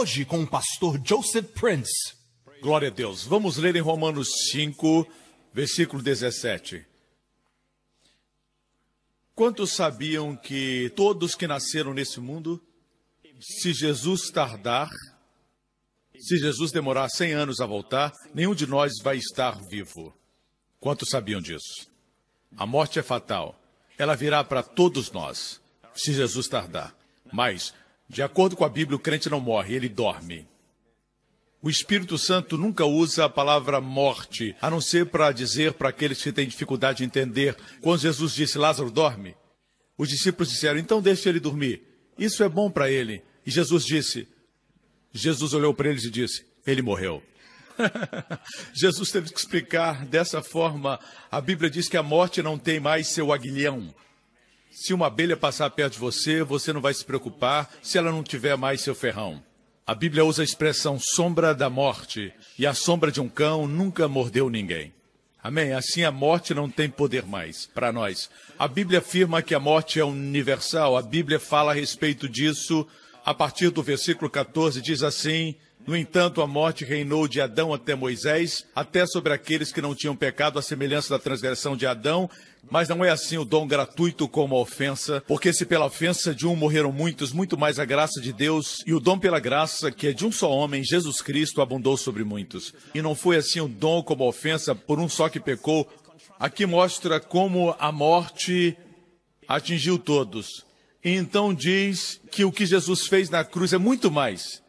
Hoje com o pastor Joseph Prince. Glória a Deus. Vamos ler em Romanos 5, versículo 17. Quantos sabiam que todos que nasceram nesse mundo se Jesus tardar, se Jesus demorar 100 anos a voltar, nenhum de nós vai estar vivo. Quantos sabiam disso? A morte é fatal. Ela virá para todos nós, se Jesus tardar. Mas, de acordo com a Bíblia, o crente não morre, ele dorme. O Espírito Santo nunca usa a palavra morte, a não ser para dizer para aqueles que têm dificuldade de entender. Quando Jesus disse Lázaro dorme, os discípulos disseram: então deixe ele dormir. Isso é bom para ele. E Jesus disse: Jesus olhou para eles e disse: Ele morreu. Jesus teve que explicar dessa forma. A Bíblia diz que a morte não tem mais seu aguilhão. Se uma abelha passar perto de você, você não vai se preocupar se ela não tiver mais seu ferrão. A Bíblia usa a expressão sombra da morte, e a sombra de um cão nunca mordeu ninguém. Amém? Assim a morte não tem poder mais para nós. A Bíblia afirma que a morte é universal. A Bíblia fala a respeito disso a partir do versículo 14, diz assim: No entanto, a morte reinou de Adão até Moisés, até sobre aqueles que não tinham pecado, à semelhança da transgressão de Adão. Mas não é assim o dom gratuito como a ofensa, porque se pela ofensa de um morreram muitos, muito mais a graça de Deus e o dom pela graça, que é de um só homem, Jesus Cristo, abundou sobre muitos. E não foi assim o dom como a ofensa por um só que pecou. Aqui mostra como a morte atingiu todos. E então diz que o que Jesus fez na cruz é muito mais.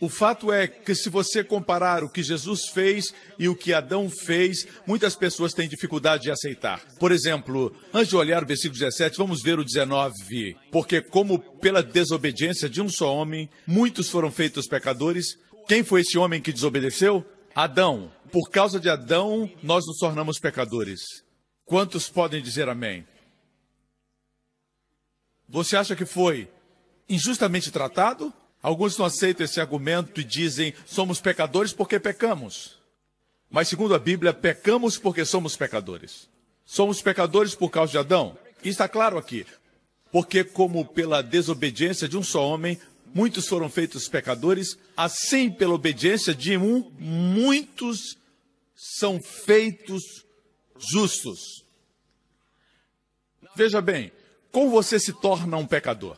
O fato é que, se você comparar o que Jesus fez e o que Adão fez, muitas pessoas têm dificuldade de aceitar. Por exemplo, antes de olhar o versículo 17, vamos ver o 19. Porque, como pela desobediência de um só homem, muitos foram feitos pecadores, quem foi esse homem que desobedeceu? Adão. Por causa de Adão, nós nos tornamos pecadores. Quantos podem dizer amém? Você acha que foi injustamente tratado? Alguns não aceitam esse argumento e dizem: somos pecadores porque pecamos. Mas, segundo a Bíblia, pecamos porque somos pecadores. Somos pecadores por causa de Adão. E está claro aqui. Porque, como pela desobediência de um só homem, muitos foram feitos pecadores, assim, pela obediência de um, muitos são feitos justos. Veja bem, como você se torna um pecador?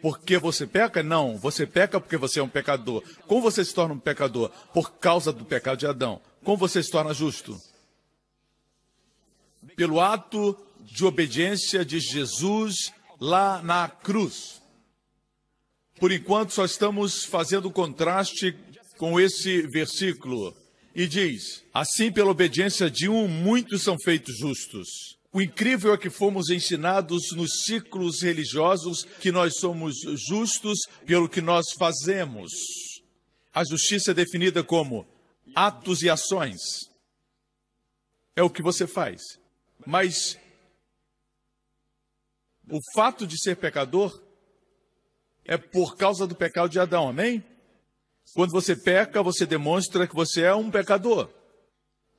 Porque você peca? Não, você peca porque você é um pecador. Como você se torna um pecador? Por causa do pecado de Adão. Como você se torna justo? Pelo ato de obediência de Jesus lá na cruz. Por enquanto, só estamos fazendo contraste com esse versículo. E diz: Assim, pela obediência de um, muitos são feitos justos. O incrível é que fomos ensinados nos ciclos religiosos que nós somos justos pelo que nós fazemos. A justiça é definida como atos e ações. É o que você faz. Mas o fato de ser pecador é por causa do pecado de Adão, amém? Quando você peca, você demonstra que você é um pecador.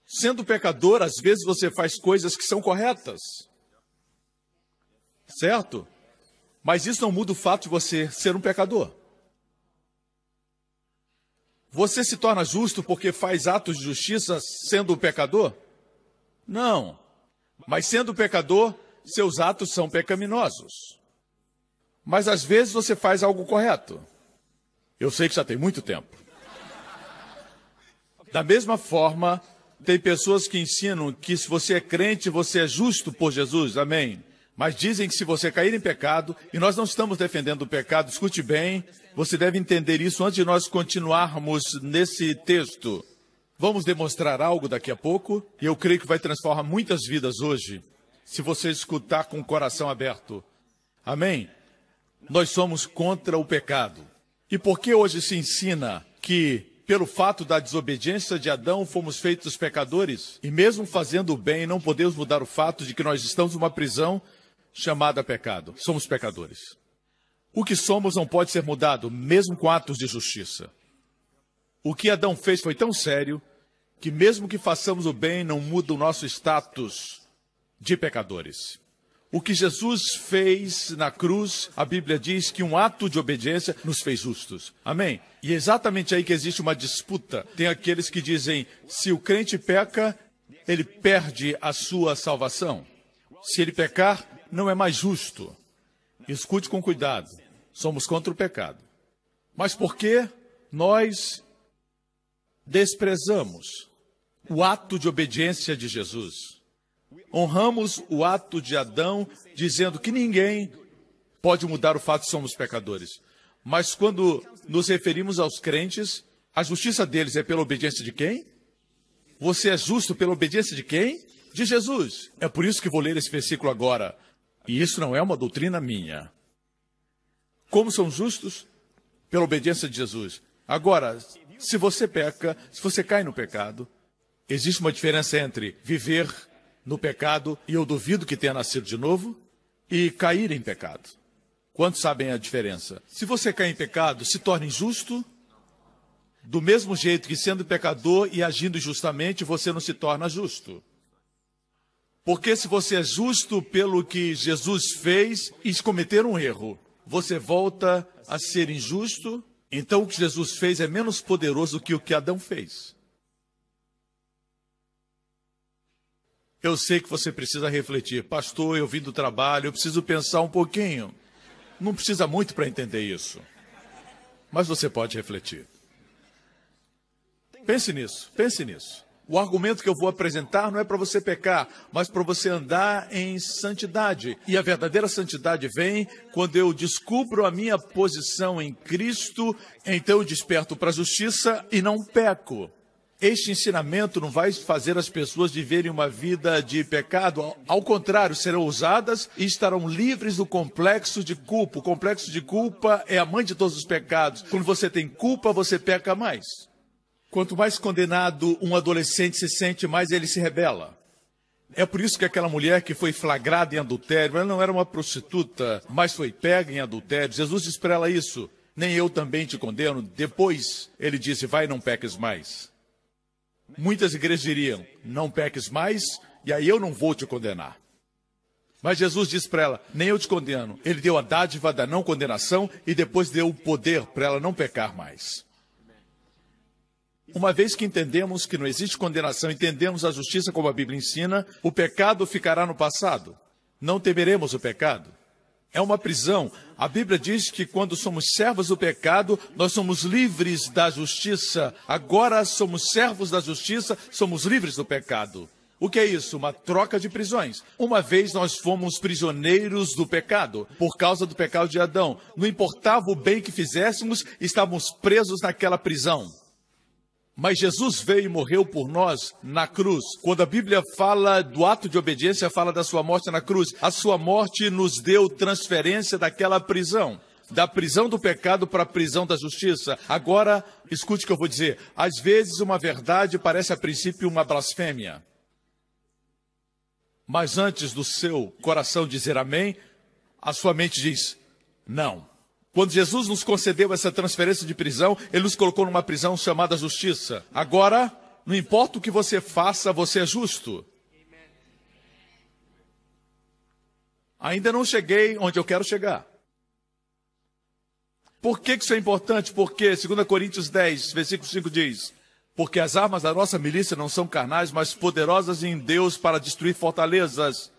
Sendo pecador, às vezes você faz coisas que são corretas. Certo? Mas isso não muda o fato de você ser um pecador. Você se torna justo porque faz atos de justiça sendo um pecador? Não. Mas sendo pecador, seus atos são pecaminosos. Mas às vezes você faz algo correto. Eu sei que já tem muito tempo. Da mesma forma, tem pessoas que ensinam que se você é crente, você é justo por Jesus, amém. Mas dizem que se você cair em pecado, e nós não estamos defendendo o pecado, escute bem, você deve entender isso antes de nós continuarmos nesse texto. Vamos demonstrar algo daqui a pouco, e eu creio que vai transformar muitas vidas hoje, se você escutar com o coração aberto. Amém? Nós somos contra o pecado. E por que hoje se ensina que, pelo fato da desobediência de Adão, fomos feitos pecadores? E mesmo fazendo o bem, não podemos mudar o fato de que nós estamos numa prisão chamada pecado. Somos pecadores. O que somos não pode ser mudado, mesmo com atos de justiça. O que Adão fez foi tão sério que, mesmo que façamos o bem, não muda o nosso status de pecadores. O que Jesus fez na cruz, a Bíblia diz que um ato de obediência nos fez justos. Amém? E é exatamente aí que existe uma disputa. Tem aqueles que dizem: se o crente peca, ele perde a sua salvação. Se ele pecar, não é mais justo. Escute com cuidado. Somos contra o pecado. Mas por que nós desprezamos o ato de obediência de Jesus? Honramos o ato de Adão, dizendo que ninguém pode mudar o fato de somos pecadores. Mas quando nos referimos aos crentes, a justiça deles é pela obediência de quem? Você é justo pela obediência de quem? De Jesus. É por isso que vou ler esse versículo agora. E isso não é uma doutrina minha. Como são justos? Pela obediência de Jesus. Agora, se você peca, se você cai no pecado, existe uma diferença entre viver no pecado, e eu duvido que tenha nascido de novo, e cair em pecado. Quantos sabem a diferença? Se você cair em pecado, se torne injusto, do mesmo jeito que sendo pecador e agindo injustamente, você não se torna justo. Porque se você é justo pelo que Jesus fez e cometer um erro, você volta a ser injusto, então o que Jesus fez é menos poderoso que o que Adão fez. Eu sei que você precisa refletir. Pastor, eu vim do trabalho, eu preciso pensar um pouquinho. Não precisa muito para entender isso. Mas você pode refletir. Pense nisso, pense nisso. O argumento que eu vou apresentar não é para você pecar, mas para você andar em santidade. E a verdadeira santidade vem quando eu descubro a minha posição em Cristo, então eu desperto para a justiça e não peco. Este ensinamento não vai fazer as pessoas viverem uma vida de pecado. Ao contrário, serão usadas e estarão livres do complexo de culpa. O complexo de culpa é a mãe de todos os pecados. Quando você tem culpa, você peca mais. Quanto mais condenado um adolescente se sente, mais ele se rebela. É por isso que aquela mulher que foi flagrada em adultério, ela não era uma prostituta, mas foi pega em adultério. Jesus disse para ela isso. Nem eu também te condeno. Depois ele disse: Vai, não peques mais. Muitas igrejas diriam: não peques mais, e aí eu não vou te condenar. Mas Jesus disse para ela: nem eu te condeno. Ele deu a dádiva da não condenação e depois deu o poder para ela não pecar mais. Uma vez que entendemos que não existe condenação, entendemos a justiça como a Bíblia ensina, o pecado ficará no passado. Não temeremos o pecado é uma prisão. A Bíblia diz que quando somos servos do pecado, nós somos livres da justiça. Agora somos servos da justiça, somos livres do pecado. O que é isso? Uma troca de prisões. Uma vez nós fomos prisioneiros do pecado, por causa do pecado de Adão. Não importava o bem que fizéssemos, estávamos presos naquela prisão. Mas Jesus veio e morreu por nós na cruz. Quando a Bíblia fala do ato de obediência, fala da sua morte na cruz. A sua morte nos deu transferência daquela prisão. Da prisão do pecado para a prisão da justiça. Agora, escute o que eu vou dizer. Às vezes, uma verdade parece a princípio uma blasfêmia. Mas antes do seu coração dizer amém, a sua mente diz não. Quando Jesus nos concedeu essa transferência de prisão, ele nos colocou numa prisão chamada justiça. Agora, não importa o que você faça, você é justo. Ainda não cheguei onde eu quero chegar. Por que isso é importante? Porque 2 Coríntios 10, versículo 5 diz: Porque as armas da nossa milícia não são carnais, mas poderosas em Deus para destruir fortalezas.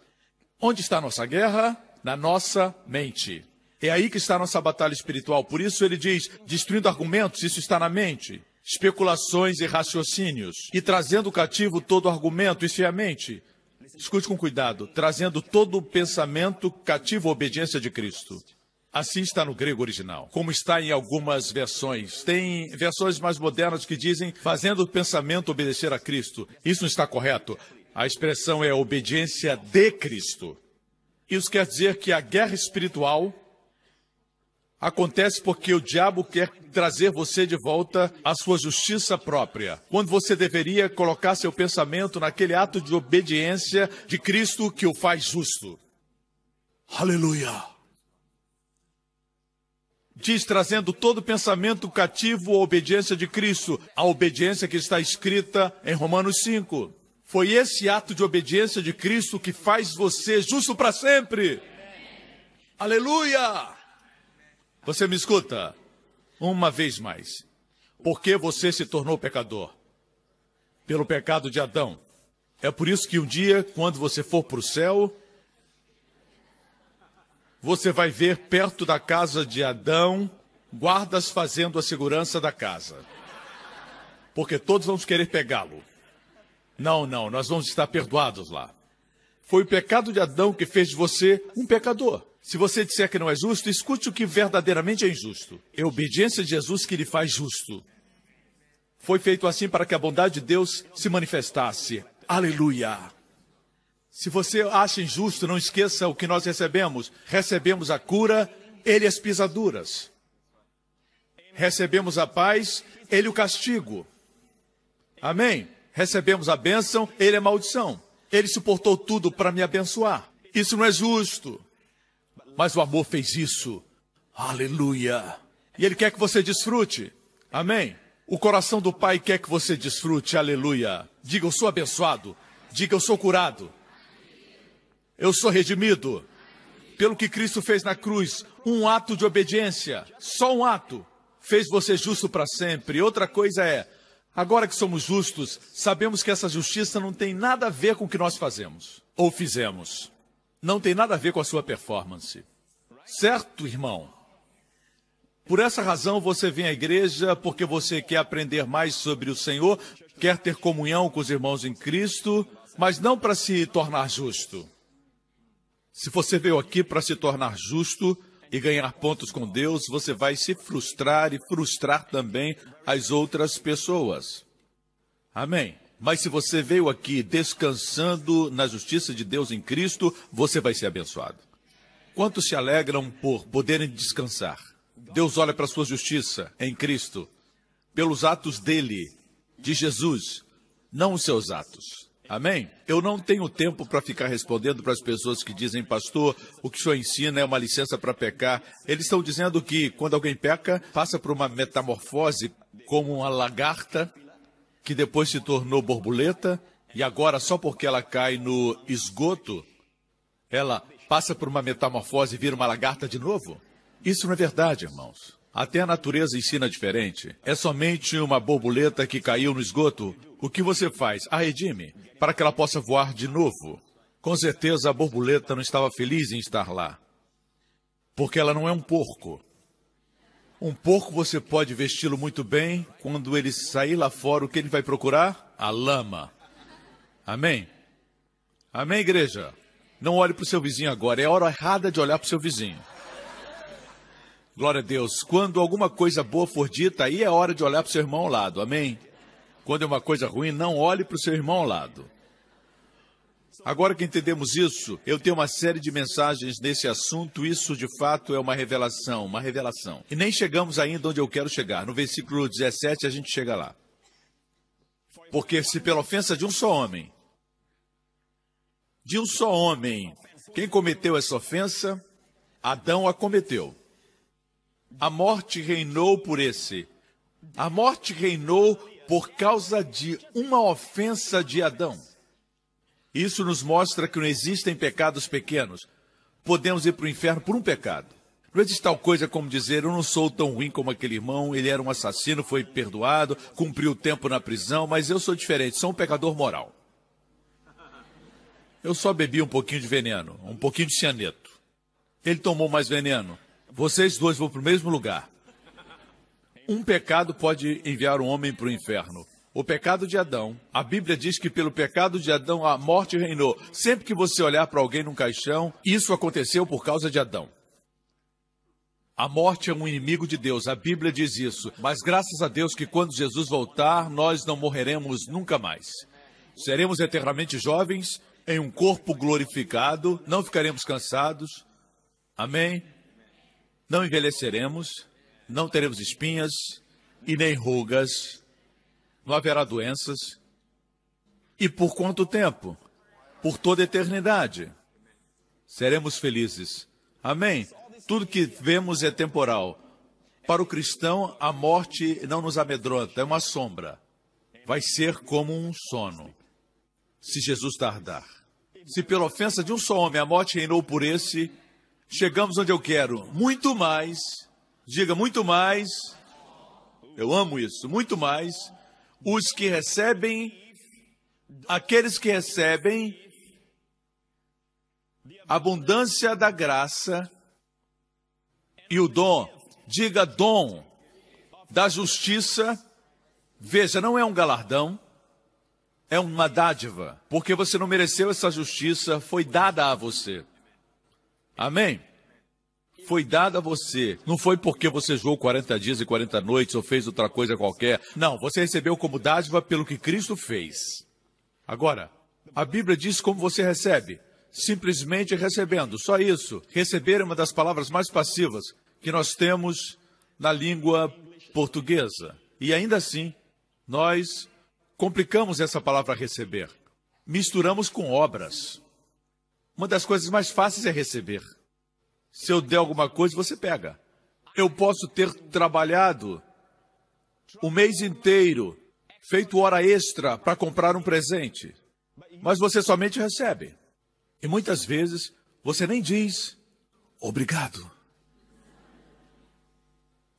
Onde está a nossa guerra? Na nossa mente. É aí que está a nossa batalha espiritual. Por isso ele diz: destruindo argumentos, isso está na mente. Especulações e raciocínios. E trazendo cativo todo argumento, isso é a mente. Escute com cuidado. Trazendo todo o pensamento cativo à obediência de Cristo. Assim está no grego original, como está em algumas versões. Tem versões mais modernas que dizem fazendo o pensamento obedecer a Cristo. Isso não está correto. A expressão é obediência de Cristo. Isso quer dizer que a guerra espiritual Acontece porque o diabo quer trazer você de volta à sua justiça própria, quando você deveria colocar seu pensamento naquele ato de obediência de Cristo que o faz justo. Aleluia! Diz trazendo todo pensamento cativo à obediência de Cristo, a obediência que está escrita em Romanos 5. Foi esse ato de obediência de Cristo que faz você justo para sempre. Aleluia! Você me escuta? Uma vez mais. Por que você se tornou pecador? Pelo pecado de Adão. É por isso que um dia, quando você for para o céu, você vai ver perto da casa de Adão guardas fazendo a segurança da casa. Porque todos vamos querer pegá-lo. Não, não, nós vamos estar perdoados lá. Foi o pecado de Adão que fez de você um pecador. Se você disser que não é justo, escute o que verdadeiramente é injusto. É a obediência de Jesus que lhe faz justo. Foi feito assim para que a bondade de Deus se manifestasse. Aleluia! Se você acha injusto, não esqueça o que nós recebemos. Recebemos a cura, ele as pisaduras. Recebemos a paz, ele o castigo. Amém? Recebemos a bênção, ele é maldição. Ele suportou tudo para me abençoar. Isso não é justo. Mas o amor fez isso. Aleluia. E Ele quer que você desfrute. Amém. O coração do Pai quer que você desfrute. Aleluia. Diga, eu sou abençoado. Diga, eu sou curado. Eu sou redimido. Pelo que Cristo fez na cruz, um ato de obediência, só um ato, fez você justo para sempre. Outra coisa é, agora que somos justos, sabemos que essa justiça não tem nada a ver com o que nós fazemos ou fizemos não tem nada a ver com a sua performance. Certo, irmão? Por essa razão você vem à igreja porque você quer aprender mais sobre o Senhor, quer ter comunhão com os irmãos em Cristo, mas não para se tornar justo. Se você veio aqui para se tornar justo e ganhar pontos com Deus, você vai se frustrar e frustrar também as outras pessoas. Amém. Mas se você veio aqui descansando na justiça de Deus em Cristo, você vai ser abençoado. Quantos se alegram por poderem descansar? Deus olha para a sua justiça em Cristo, pelos atos dele, de Jesus, não os seus atos. Amém? Eu não tenho tempo para ficar respondendo para as pessoas que dizem, pastor, o que o senhor ensina é uma licença para pecar. Eles estão dizendo que quando alguém peca, passa por uma metamorfose como uma lagarta que depois se tornou borboleta e agora, só porque ela cai no esgoto, ela passa por uma metamorfose e vira uma lagarta de novo? Isso não é verdade, irmãos. Até a natureza ensina diferente. É somente uma borboleta que caiu no esgoto. O que você faz? A redime para que ela possa voar de novo. Com certeza a borboleta não estava feliz em estar lá. Porque ela não é um porco. Um porco você pode vesti-lo muito bem, quando ele sair lá fora, o que ele vai procurar? A lama. Amém? Amém, igreja? Não olhe para o seu vizinho agora, é hora errada de olhar para o seu vizinho. Glória a Deus. Quando alguma coisa boa for dita, aí é hora de olhar para o seu irmão ao lado. Amém? Quando é uma coisa ruim, não olhe para o seu irmão ao lado. Agora que entendemos isso, eu tenho uma série de mensagens nesse assunto. Isso de fato é uma revelação, uma revelação. E nem chegamos ainda onde eu quero chegar. No versículo 17 a gente chega lá. Porque se pela ofensa de um só homem, de um só homem, quem cometeu essa ofensa? Adão a cometeu. A morte reinou por esse. A morte reinou por causa de uma ofensa de Adão. Isso nos mostra que não existem pecados pequenos. Podemos ir para o inferno por um pecado. Não existe tal coisa como dizer, eu não sou tão ruim como aquele irmão, ele era um assassino, foi perdoado, cumpriu o tempo na prisão, mas eu sou diferente, sou um pecador moral. Eu só bebi um pouquinho de veneno, um pouquinho de cianeto. Ele tomou mais veneno. Vocês dois vão para o mesmo lugar. Um pecado pode enviar um homem para o inferno o pecado de Adão. A Bíblia diz que pelo pecado de Adão a morte reinou. Sempre que você olhar para alguém num caixão, isso aconteceu por causa de Adão. A morte é um inimigo de Deus, a Bíblia diz isso. Mas graças a Deus que quando Jesus voltar, nós não morreremos nunca mais. Seremos eternamente jovens, em um corpo glorificado, não ficaremos cansados. Amém? não envelheceremos, não teremos espinhas e nem rugas, não haverá doenças. E por quanto tempo? Por toda a eternidade. Seremos felizes. Amém? Tudo que vemos é temporal. Para o cristão, a morte não nos amedronta, é uma sombra. Vai ser como um sono, se Jesus tardar. Se pela ofensa de um só homem a morte reinou por esse, chegamos onde eu quero. Muito mais, diga muito mais, eu amo isso, muito mais, os que recebem, aqueles que recebem abundância da graça e o dom, diga dom da justiça, veja, não é um galardão, é uma dádiva, porque você não mereceu essa justiça, foi dada a você. Amém? Foi dada a você. Não foi porque você jogou 40 dias e 40 noites ou fez outra coisa qualquer. Não, você recebeu como dádiva pelo que Cristo fez. Agora, a Bíblia diz como você recebe. Simplesmente recebendo, só isso. Receber é uma das palavras mais passivas que nós temos na língua portuguesa. E ainda assim, nós complicamos essa palavra receber. Misturamos com obras. Uma das coisas mais fáceis é receber. Se eu der alguma coisa, você pega. Eu posso ter trabalhado o mês inteiro, feito hora extra para comprar um presente, mas você somente recebe. E muitas vezes você nem diz obrigado.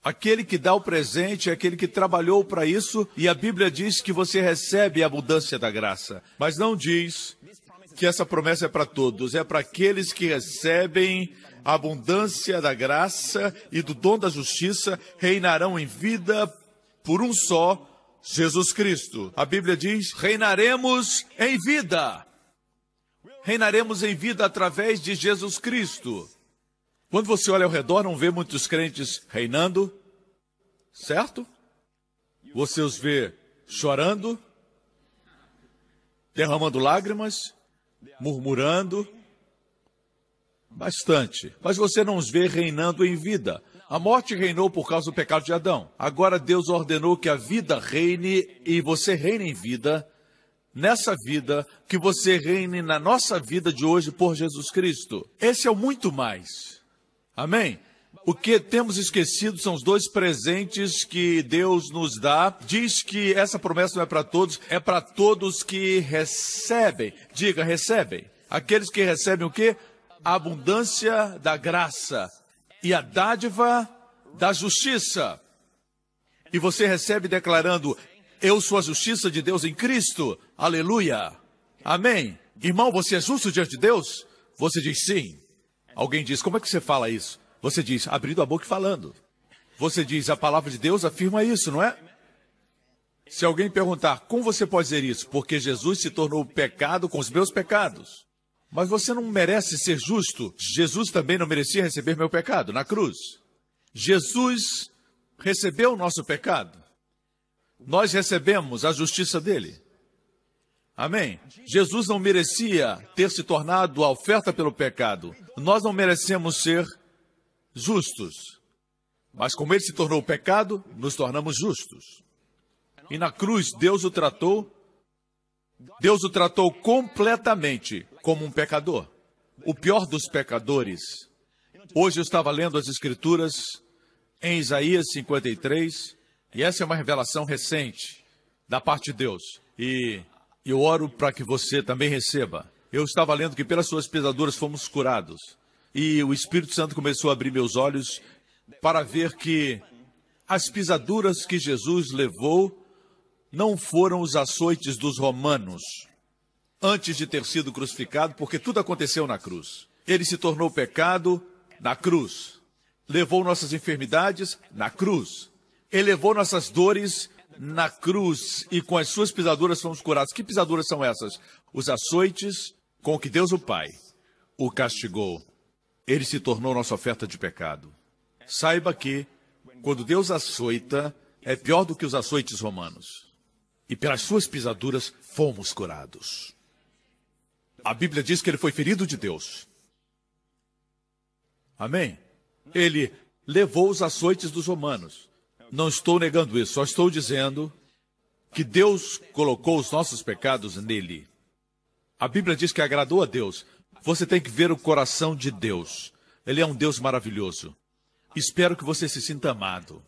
Aquele que dá o presente é aquele que trabalhou para isso, e a Bíblia diz que você recebe a abundância da graça, mas não diz que essa promessa é para todos, é para aqueles que recebem a abundância da graça e do dom da justiça, reinarão em vida por um só, Jesus Cristo. A Bíblia diz: reinaremos em vida. Reinaremos em vida através de Jesus Cristo. Quando você olha ao redor, não vê muitos crentes reinando, certo? Você os vê chorando, derramando lágrimas, murmurando, bastante. Mas você não os vê reinando em vida. A morte reinou por causa do pecado de Adão. Agora Deus ordenou que a vida reine e você reine em vida, nessa vida, que você reine na nossa vida de hoje por Jesus Cristo. Esse é o muito mais. Amém? O que temos esquecido são os dois presentes que Deus nos dá. Diz que essa promessa não é para todos, é para todos que recebem. Diga, recebem. Aqueles que recebem o quê? A abundância da graça e a dádiva da justiça. E você recebe declarando: Eu sou a justiça de Deus em Cristo. Aleluia. Amém. Irmão, você é justo diante de Deus? Você diz sim. Alguém diz, como é que você fala isso? Você diz, abrindo a boca e falando. Você diz, a palavra de Deus afirma isso, não é? Se alguém perguntar, como você pode dizer isso? Porque Jesus se tornou pecado com os meus pecados. Mas você não merece ser justo. Jesus também não merecia receber meu pecado na cruz. Jesus recebeu o nosso pecado. Nós recebemos a justiça dele. Amém? Jesus não merecia ter se tornado a oferta pelo pecado. Nós não merecemos ser justos. Mas como ele se tornou pecado, nos tornamos justos. E na cruz, Deus o tratou, Deus o tratou completamente como um pecador. O pior dos pecadores. Hoje eu estava lendo as Escrituras em Isaías 53, e essa é uma revelação recente da parte de Deus. E eu oro para que você também receba. Eu estava lendo que pelas suas pisaduras fomos curados. E o Espírito Santo começou a abrir meus olhos para ver que as pisaduras que Jesus levou não foram os açoites dos romanos antes de ter sido crucificado, porque tudo aconteceu na cruz. Ele se tornou pecado na cruz. Levou nossas enfermidades na cruz. Ele levou nossas dores na cruz e com as suas pisaduras fomos curados. Que pisaduras são essas? Os açoites com que Deus o Pai o castigou. Ele se tornou nossa oferta de pecado. Saiba que, quando Deus açoita, é pior do que os açoites romanos. E pelas suas pisaduras fomos curados. A Bíblia diz que ele foi ferido de Deus. Amém? Ele levou os açoites dos romanos. Não estou negando isso, só estou dizendo que Deus colocou os nossos pecados nele. A Bíblia diz que agradou a Deus. Você tem que ver o coração de Deus. Ele é um Deus maravilhoso. Espero que você se sinta amado.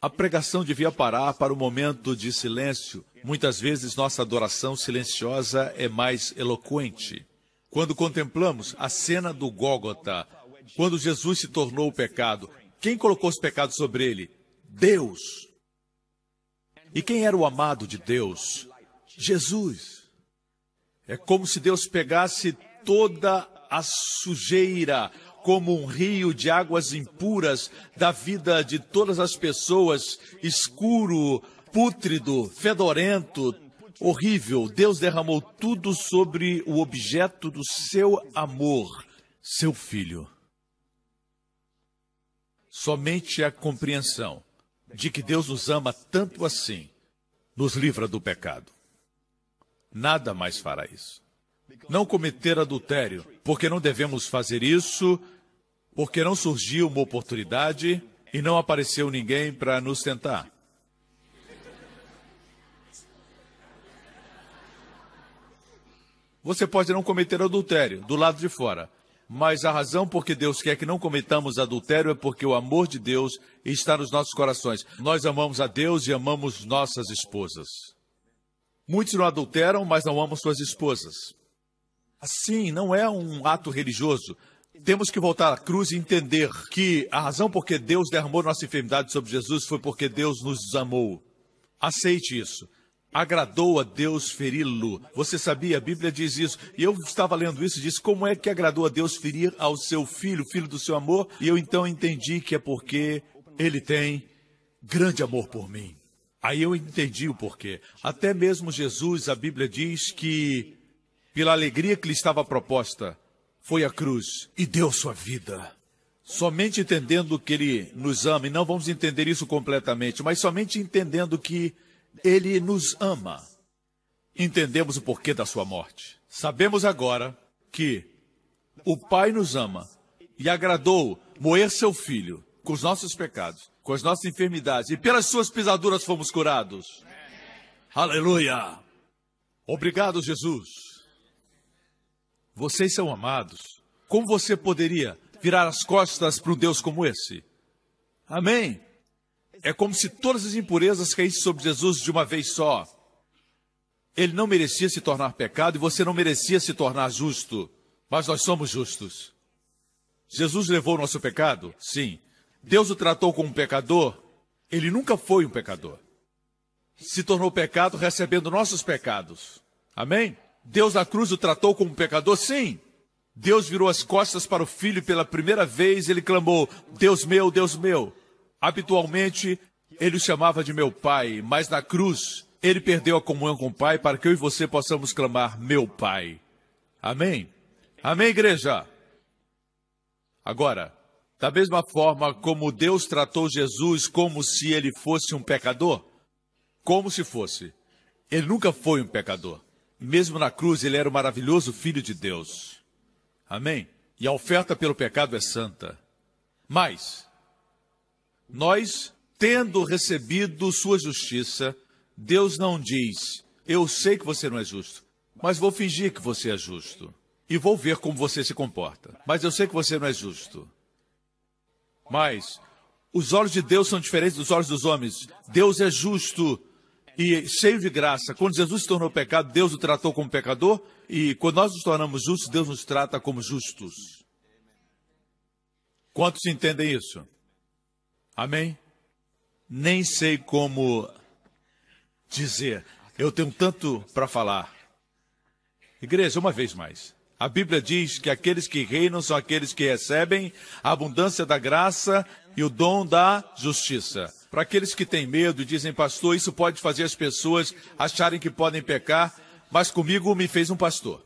A pregação devia parar para o momento de silêncio. Muitas vezes nossa adoração silenciosa é mais eloquente. Quando contemplamos a cena do Gólgota, quando Jesus se tornou o pecado, quem colocou os pecados sobre ele? Deus. E quem era o amado de Deus? Jesus. É como se Deus pegasse toda a sujeira, como um rio de águas impuras da vida de todas as pessoas, escuro, pútrido, fedorento, horrível. Deus derramou tudo sobre o objeto do seu amor, seu filho. Somente a compreensão de que Deus nos ama tanto assim nos livra do pecado. Nada mais fará isso. Não cometer adultério, porque não devemos fazer isso, porque não surgiu uma oportunidade e não apareceu ninguém para nos tentar. Você pode não cometer adultério do lado de fora, mas a razão por que Deus quer que não cometamos adultério é porque o amor de Deus está nos nossos corações. Nós amamos a Deus e amamos nossas esposas. Muitos não adulteram, mas não amam suas esposas. Assim, não é um ato religioso. Temos que voltar à cruz e entender que a razão por que Deus derramou nossa enfermidade sobre Jesus foi porque Deus nos amou. Aceite isso agradou a Deus feri-lo. Você sabia? A Bíblia diz isso. E eu estava lendo isso e disse: como é que agradou a Deus ferir ao seu filho, filho do seu amor? E eu então entendi que é porque ele tem grande amor por mim. Aí eu entendi o porquê. Até mesmo Jesus, a Bíblia diz que, pela alegria que lhe estava proposta, foi à cruz e deu sua vida. Somente entendendo que Ele nos ama, e não vamos entender isso completamente, mas somente entendendo que ele nos ama. Entendemos o porquê da sua morte. Sabemos agora que o Pai nos ama e agradou moer seu filho com os nossos pecados, com as nossas enfermidades, e pelas suas pisaduras fomos curados. Aleluia! Obrigado, Jesus. Vocês são amados. Como você poderia virar as costas para um Deus como esse? Amém. É como se todas as impurezas caíssem sobre Jesus de uma vez só. Ele não merecia se tornar pecado e você não merecia se tornar justo, mas nós somos justos. Jesus levou o nosso pecado? Sim. Deus o tratou como um pecador? Ele nunca foi um pecador. Se tornou pecado recebendo nossos pecados. Amém? Deus na cruz o tratou como pecador? Sim. Deus virou as costas para o filho pela primeira vez, ele clamou: Deus meu, Deus meu. Habitualmente, ele o chamava de meu pai, mas na cruz, ele perdeu a comunhão com o pai para que eu e você possamos clamar meu pai. Amém? Amém, igreja? Agora, da mesma forma como Deus tratou Jesus como se ele fosse um pecador, como se fosse, ele nunca foi um pecador. Mesmo na cruz, ele era o maravilhoso Filho de Deus. Amém? E a oferta pelo pecado é santa. Mas, nós, tendo recebido sua justiça, Deus não diz: Eu sei que você não é justo, mas vou fingir que você é justo. E vou ver como você se comporta. Mas eu sei que você não é justo. Mas os olhos de Deus são diferentes dos olhos dos homens. Deus é justo e cheio de graça. Quando Jesus se tornou pecado, Deus o tratou como pecador. E quando nós nos tornamos justos, Deus nos trata como justos. Quantos entendem isso? Amém? Nem sei como dizer. Eu tenho tanto para falar. Igreja, uma vez mais. A Bíblia diz que aqueles que reinam são aqueles que recebem a abundância da graça e o dom da justiça. Para aqueles que têm medo dizem, pastor, isso pode fazer as pessoas acharem que podem pecar, mas comigo me fez um pastor.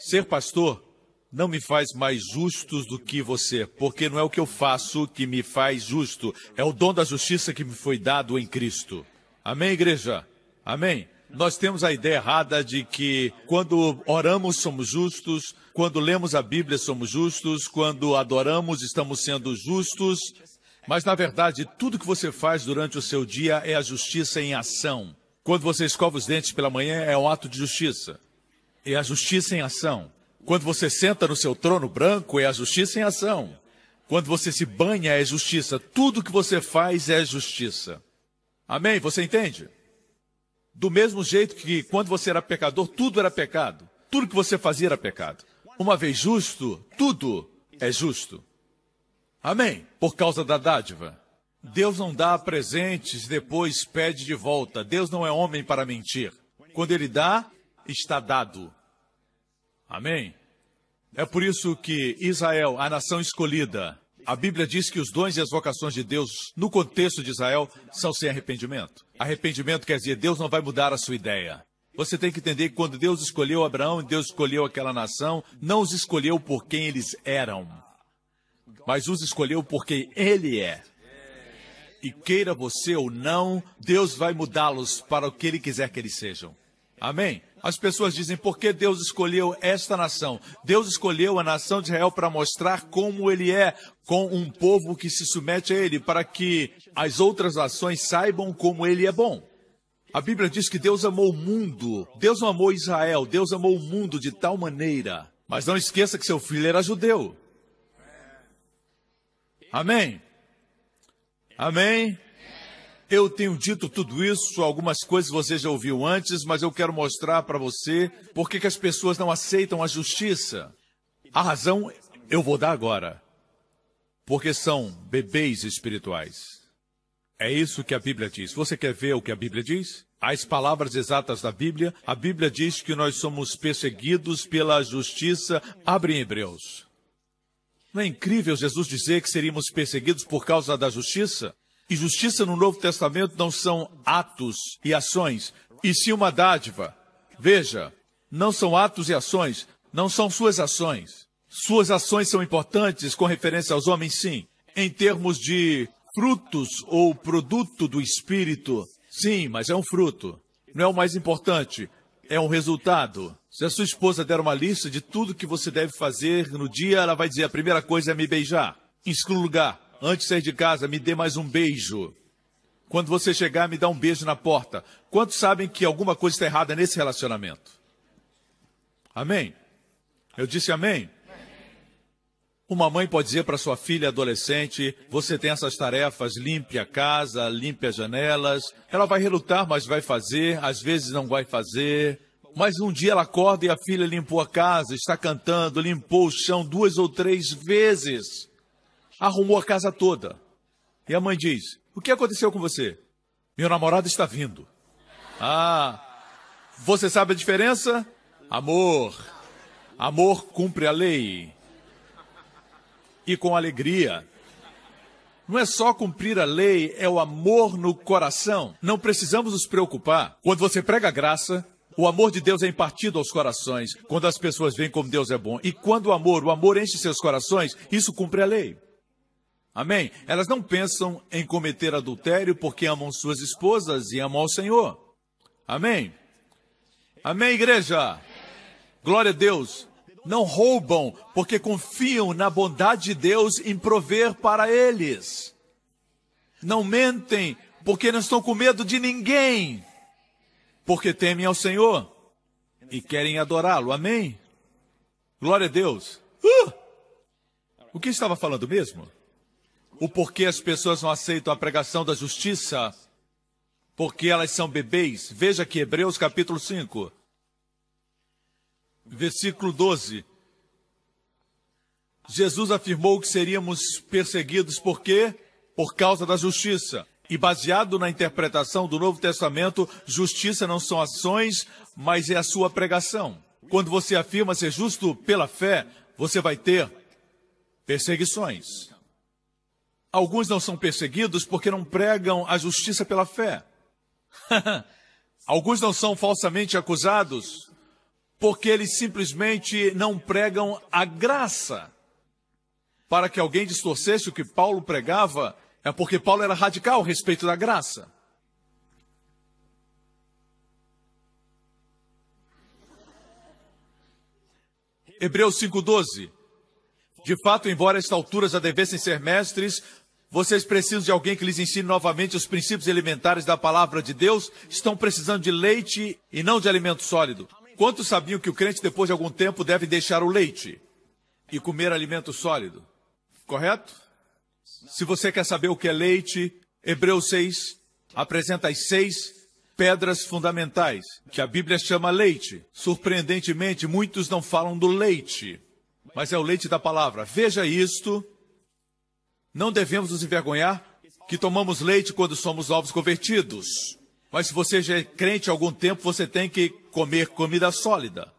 Ser pastor não me faz mais justos do que você, porque não é o que eu faço que me faz justo, é o dom da justiça que me foi dado em Cristo. Amém, igreja? Amém? Nós temos a ideia errada de que quando oramos somos justos, quando lemos a Bíblia somos justos, quando adoramos estamos sendo justos, mas na verdade tudo que você faz durante o seu dia é a justiça em ação. Quando você escova os dentes pela manhã é um ato de justiça. É a justiça em ação. Quando você senta no seu trono branco é a justiça em ação. Quando você se banha é justiça. Tudo que você faz é justiça. Amém? Você entende? Do mesmo jeito que quando você era pecador, tudo era pecado. Tudo que você fazia era pecado. Uma vez justo, tudo é justo. Amém? Por causa da dádiva. Deus não dá presentes e depois pede de volta. Deus não é homem para mentir. Quando ele dá, está dado. Amém? É por isso que Israel, a nação escolhida, a Bíblia diz que os dons e as vocações de Deus, no contexto de Israel, são sem arrependimento. Arrependimento quer dizer, Deus não vai mudar a sua ideia. Você tem que entender que quando Deus escolheu Abraão e Deus escolheu aquela nação, não os escolheu por quem eles eram, mas os escolheu por quem Ele é. E queira você ou não, Deus vai mudá-los para o que Ele quiser que eles sejam. Amém? As pessoas dizem, por que Deus escolheu esta nação? Deus escolheu a nação de Israel para mostrar como ele é com um povo que se submete a ele, para que as outras nações saibam como ele é bom. A Bíblia diz que Deus amou o mundo. Deus não amou Israel, Deus amou o mundo de tal maneira. Mas não esqueça que seu filho era judeu. Amém? Amém? Eu tenho dito tudo isso, algumas coisas você já ouviu antes, mas eu quero mostrar para você por que as pessoas não aceitam a justiça. A razão eu vou dar agora. Porque são bebês espirituais. É isso que a Bíblia diz. Você quer ver o que a Bíblia diz? As palavras exatas da Bíblia, a Bíblia diz que nós somos perseguidos pela justiça. Abre em Hebreus. Não é incrível Jesus dizer que seríamos perseguidos por causa da justiça? E justiça no Novo Testamento não são atos e ações, e sim uma dádiva. Veja, não são atos e ações, não são suas ações. Suas ações são importantes com referência aos homens, sim. Em termos de frutos ou produto do Espírito, sim, mas é um fruto. Não é o mais importante, é um resultado. Se a sua esposa der uma lista de tudo que você deve fazer no dia, ela vai dizer: a primeira coisa é me beijar. Exclua lugar. Antes de sair de casa, me dê mais um beijo. Quando você chegar, me dá um beijo na porta. Quantos sabem que alguma coisa está errada nesse relacionamento? Amém? Eu disse amém? Uma mãe pode dizer para sua filha adolescente: você tem essas tarefas, limpe a casa, limpe as janelas. Ela vai relutar, mas vai fazer, às vezes não vai fazer. Mas um dia ela acorda e a filha limpou a casa, está cantando, limpou o chão duas ou três vezes arrumou a casa toda. E a mãe diz: O que aconteceu com você? Meu namorado está vindo. Ah, você sabe a diferença? Amor. Amor cumpre a lei. E com alegria. Não é só cumprir a lei, é o amor no coração. Não precisamos nos preocupar. Quando você prega a graça, o amor de Deus é impartido aos corações, quando as pessoas veem como Deus é bom. E quando o amor, o amor enche seus corações, isso cumpre a lei. Amém? Elas não pensam em cometer adultério porque amam suas esposas e amam ao Senhor. Amém? Amém, igreja? Glória a Deus. Não roubam porque confiam na bondade de Deus em prover para eles. Não mentem porque não estão com medo de ninguém. Porque temem ao Senhor e querem adorá-lo. Amém? Glória a Deus. Uh! O que estava falando mesmo? o porquê as pessoas não aceitam a pregação da justiça, porque elas são bebês. Veja aqui, Hebreus capítulo 5, versículo 12. Jesus afirmou que seríamos perseguidos por quê? Por causa da justiça. E baseado na interpretação do Novo Testamento, justiça não são ações, mas é a sua pregação. Quando você afirma ser justo pela fé, você vai ter perseguições. Alguns não são perseguidos porque não pregam a justiça pela fé. Alguns não são falsamente acusados porque eles simplesmente não pregam a graça. Para que alguém distorcesse o que Paulo pregava, é porque Paulo era radical a respeito da graça. Hebreus 5,12. De fato, embora a esta altura já devessem ser mestres, vocês precisam de alguém que lhes ensine novamente os princípios elementares da palavra de Deus. Estão precisando de leite e não de alimento sólido. Quantos sabiam que o crente, depois de algum tempo, deve deixar o leite e comer alimento sólido? Correto? Se você quer saber o que é leite, Hebreus 6 apresenta as seis pedras fundamentais, que a Bíblia chama leite. Surpreendentemente, muitos não falam do leite, mas é o leite da palavra. Veja isto. Não devemos nos envergonhar que tomamos leite quando somos novos convertidos. Mas se você já é crente há algum tempo, você tem que comer comida sólida.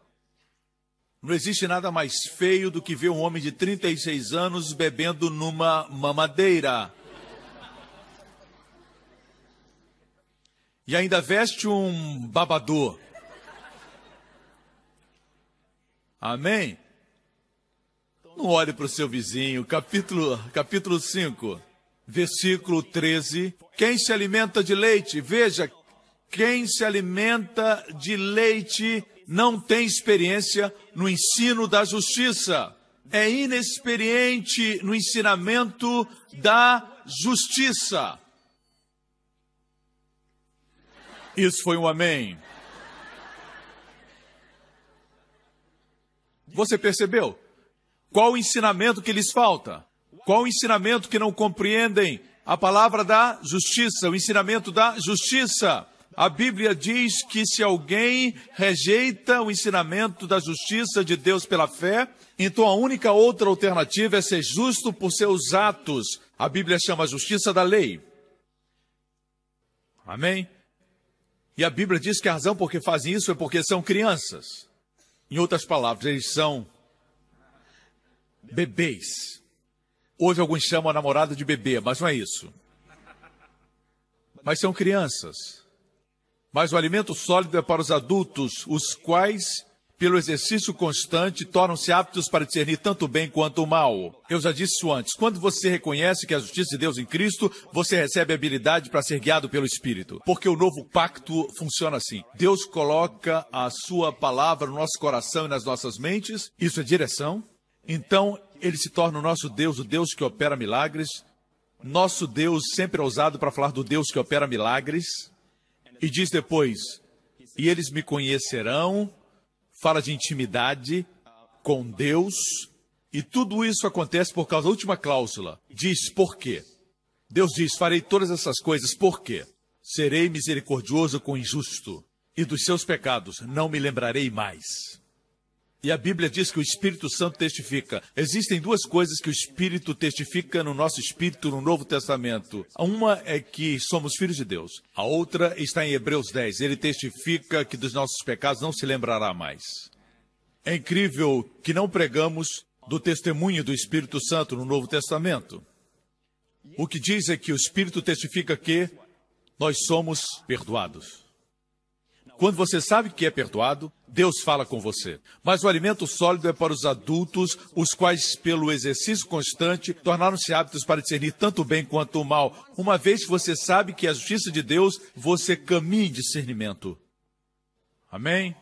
Não existe nada mais feio do que ver um homem de 36 anos bebendo numa mamadeira. E ainda veste um babador. Amém? Não olhe para o seu vizinho. Capítulo, capítulo 5, versículo 13. Quem se alimenta de leite, veja, quem se alimenta de leite não tem experiência no ensino da justiça. É inexperiente no ensinamento da justiça. Isso foi um amém. Você percebeu? Qual o ensinamento que lhes falta? Qual o ensinamento que não compreendem? A palavra da justiça, o ensinamento da justiça. A Bíblia diz que se alguém rejeita o ensinamento da justiça de Deus pela fé, então a única outra alternativa é ser justo por seus atos. A Bíblia chama a justiça da lei. Amém? E a Bíblia diz que a razão por que fazem isso é porque são crianças. Em outras palavras, eles são bebês. Hoje alguns chamam a namorada de bebê, mas não é isso. Mas são crianças. Mas o alimento sólido é para os adultos, os quais pelo exercício constante, tornam-se aptos para discernir tanto o bem quanto o mal. Eu já disse isso antes. Quando você reconhece que a justiça de Deus em Cristo, você recebe a habilidade para ser guiado pelo Espírito. Porque o novo pacto funciona assim. Deus coloca a sua palavra no nosso coração e nas nossas mentes. Isso é direção. Então, ele se torna o nosso Deus, o Deus que opera milagres. Nosso Deus sempre é usado para falar do Deus que opera milagres. E diz depois: E eles me conhecerão fala de intimidade com Deus, e tudo isso acontece por causa da última cláusula. Diz por quê. Deus diz: Farei todas essas coisas por quê? Serei misericordioso com o injusto, e dos seus pecados não me lembrarei mais. E a Bíblia diz que o Espírito Santo testifica. Existem duas coisas que o Espírito testifica no nosso espírito no Novo Testamento. Uma é que somos filhos de Deus. A outra está em Hebreus 10. Ele testifica que dos nossos pecados não se lembrará mais. É incrível que não pregamos do testemunho do Espírito Santo no Novo Testamento. O que diz é que o Espírito testifica que nós somos perdoados. Quando você sabe que é perdoado, Deus fala com você. Mas o alimento sólido é para os adultos, os quais, pelo exercício constante, tornaram-se hábitos para discernir tanto o bem quanto o mal. Uma vez que você sabe que é a justiça de Deus, você caminha em discernimento. Amém?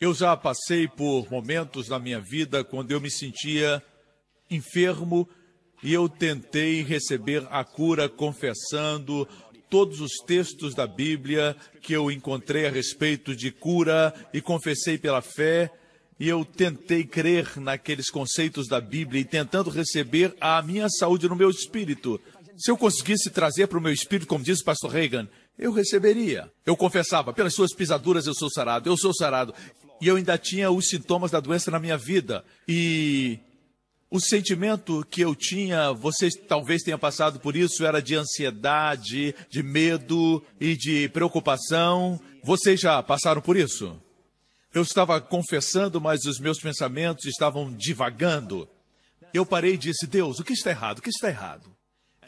Eu já passei por momentos na minha vida quando eu me sentia enfermo e eu tentei receber a cura confessando, todos os textos da Bíblia que eu encontrei a respeito de cura e confessei pela fé, e eu tentei crer naqueles conceitos da Bíblia e tentando receber a minha saúde no meu espírito. Se eu conseguisse trazer para o meu espírito, como diz o pastor Reagan, eu receberia. Eu confessava, pelas suas pisaduras eu sou sarado, eu sou sarado. E eu ainda tinha os sintomas da doença na minha vida. E o sentimento que eu tinha, vocês talvez tenham passado por isso, era de ansiedade, de medo e de preocupação. Vocês já passaram por isso? Eu estava confessando, mas os meus pensamentos estavam divagando. Eu parei e disse: Deus, o que está errado? O que está errado?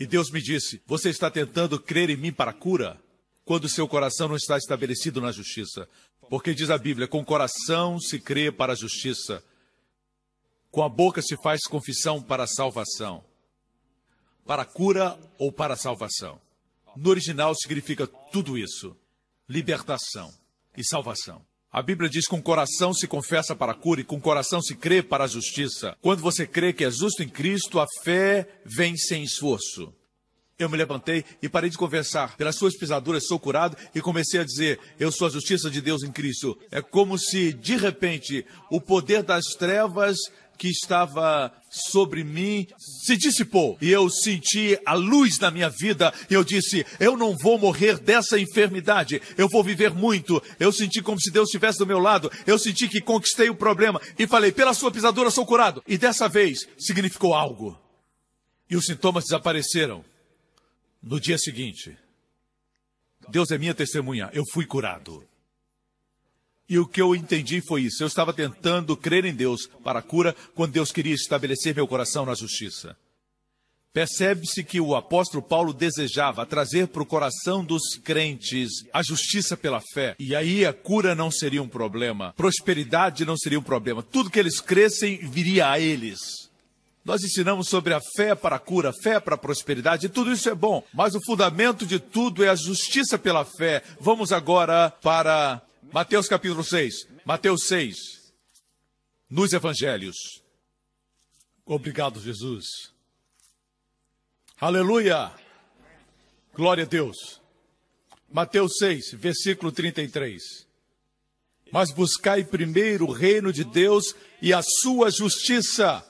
E Deus me disse: Você está tentando crer em mim para a cura, quando seu coração não está estabelecido na justiça. Porque diz a Bíblia: com coração se crê para a justiça com a boca se faz confissão para salvação, para cura ou para salvação. No original significa tudo isso: libertação e salvação. A Bíblia diz: com o coração se confessa para a cura e com o coração se crê para a justiça. Quando você crê que é justo em Cristo, a fé vem sem esforço. Eu me levantei e parei de conversar. Pelas suas pisaduras sou curado e comecei a dizer: Eu sou a justiça de Deus em Cristo. É como se, de repente, o poder das trevas que estava sobre mim se dissipou e eu senti a luz na minha vida e eu disse: Eu não vou morrer dessa enfermidade, eu vou viver muito. Eu senti como se Deus estivesse do meu lado, eu senti que conquistei o problema e falei: Pela sua pisadura sou curado. E dessa vez significou algo. E os sintomas desapareceram. No dia seguinte, Deus é minha testemunha, eu fui curado. E o que eu entendi foi isso. Eu estava tentando crer em Deus para a cura quando Deus queria estabelecer meu coração na justiça. Percebe-se que o apóstolo Paulo desejava trazer para o coração dos crentes a justiça pela fé. E aí a cura não seria um problema, prosperidade não seria um problema. Tudo que eles crescem viria a eles. Nós ensinamos sobre a fé para a cura, fé para a prosperidade, e tudo isso é bom, mas o fundamento de tudo é a justiça pela fé. Vamos agora para Mateus capítulo 6. Mateus 6. Nos evangelhos. Obrigado, Jesus. Aleluia. Glória a Deus. Mateus 6, versículo 33. Mas buscai primeiro o reino de Deus e a sua justiça.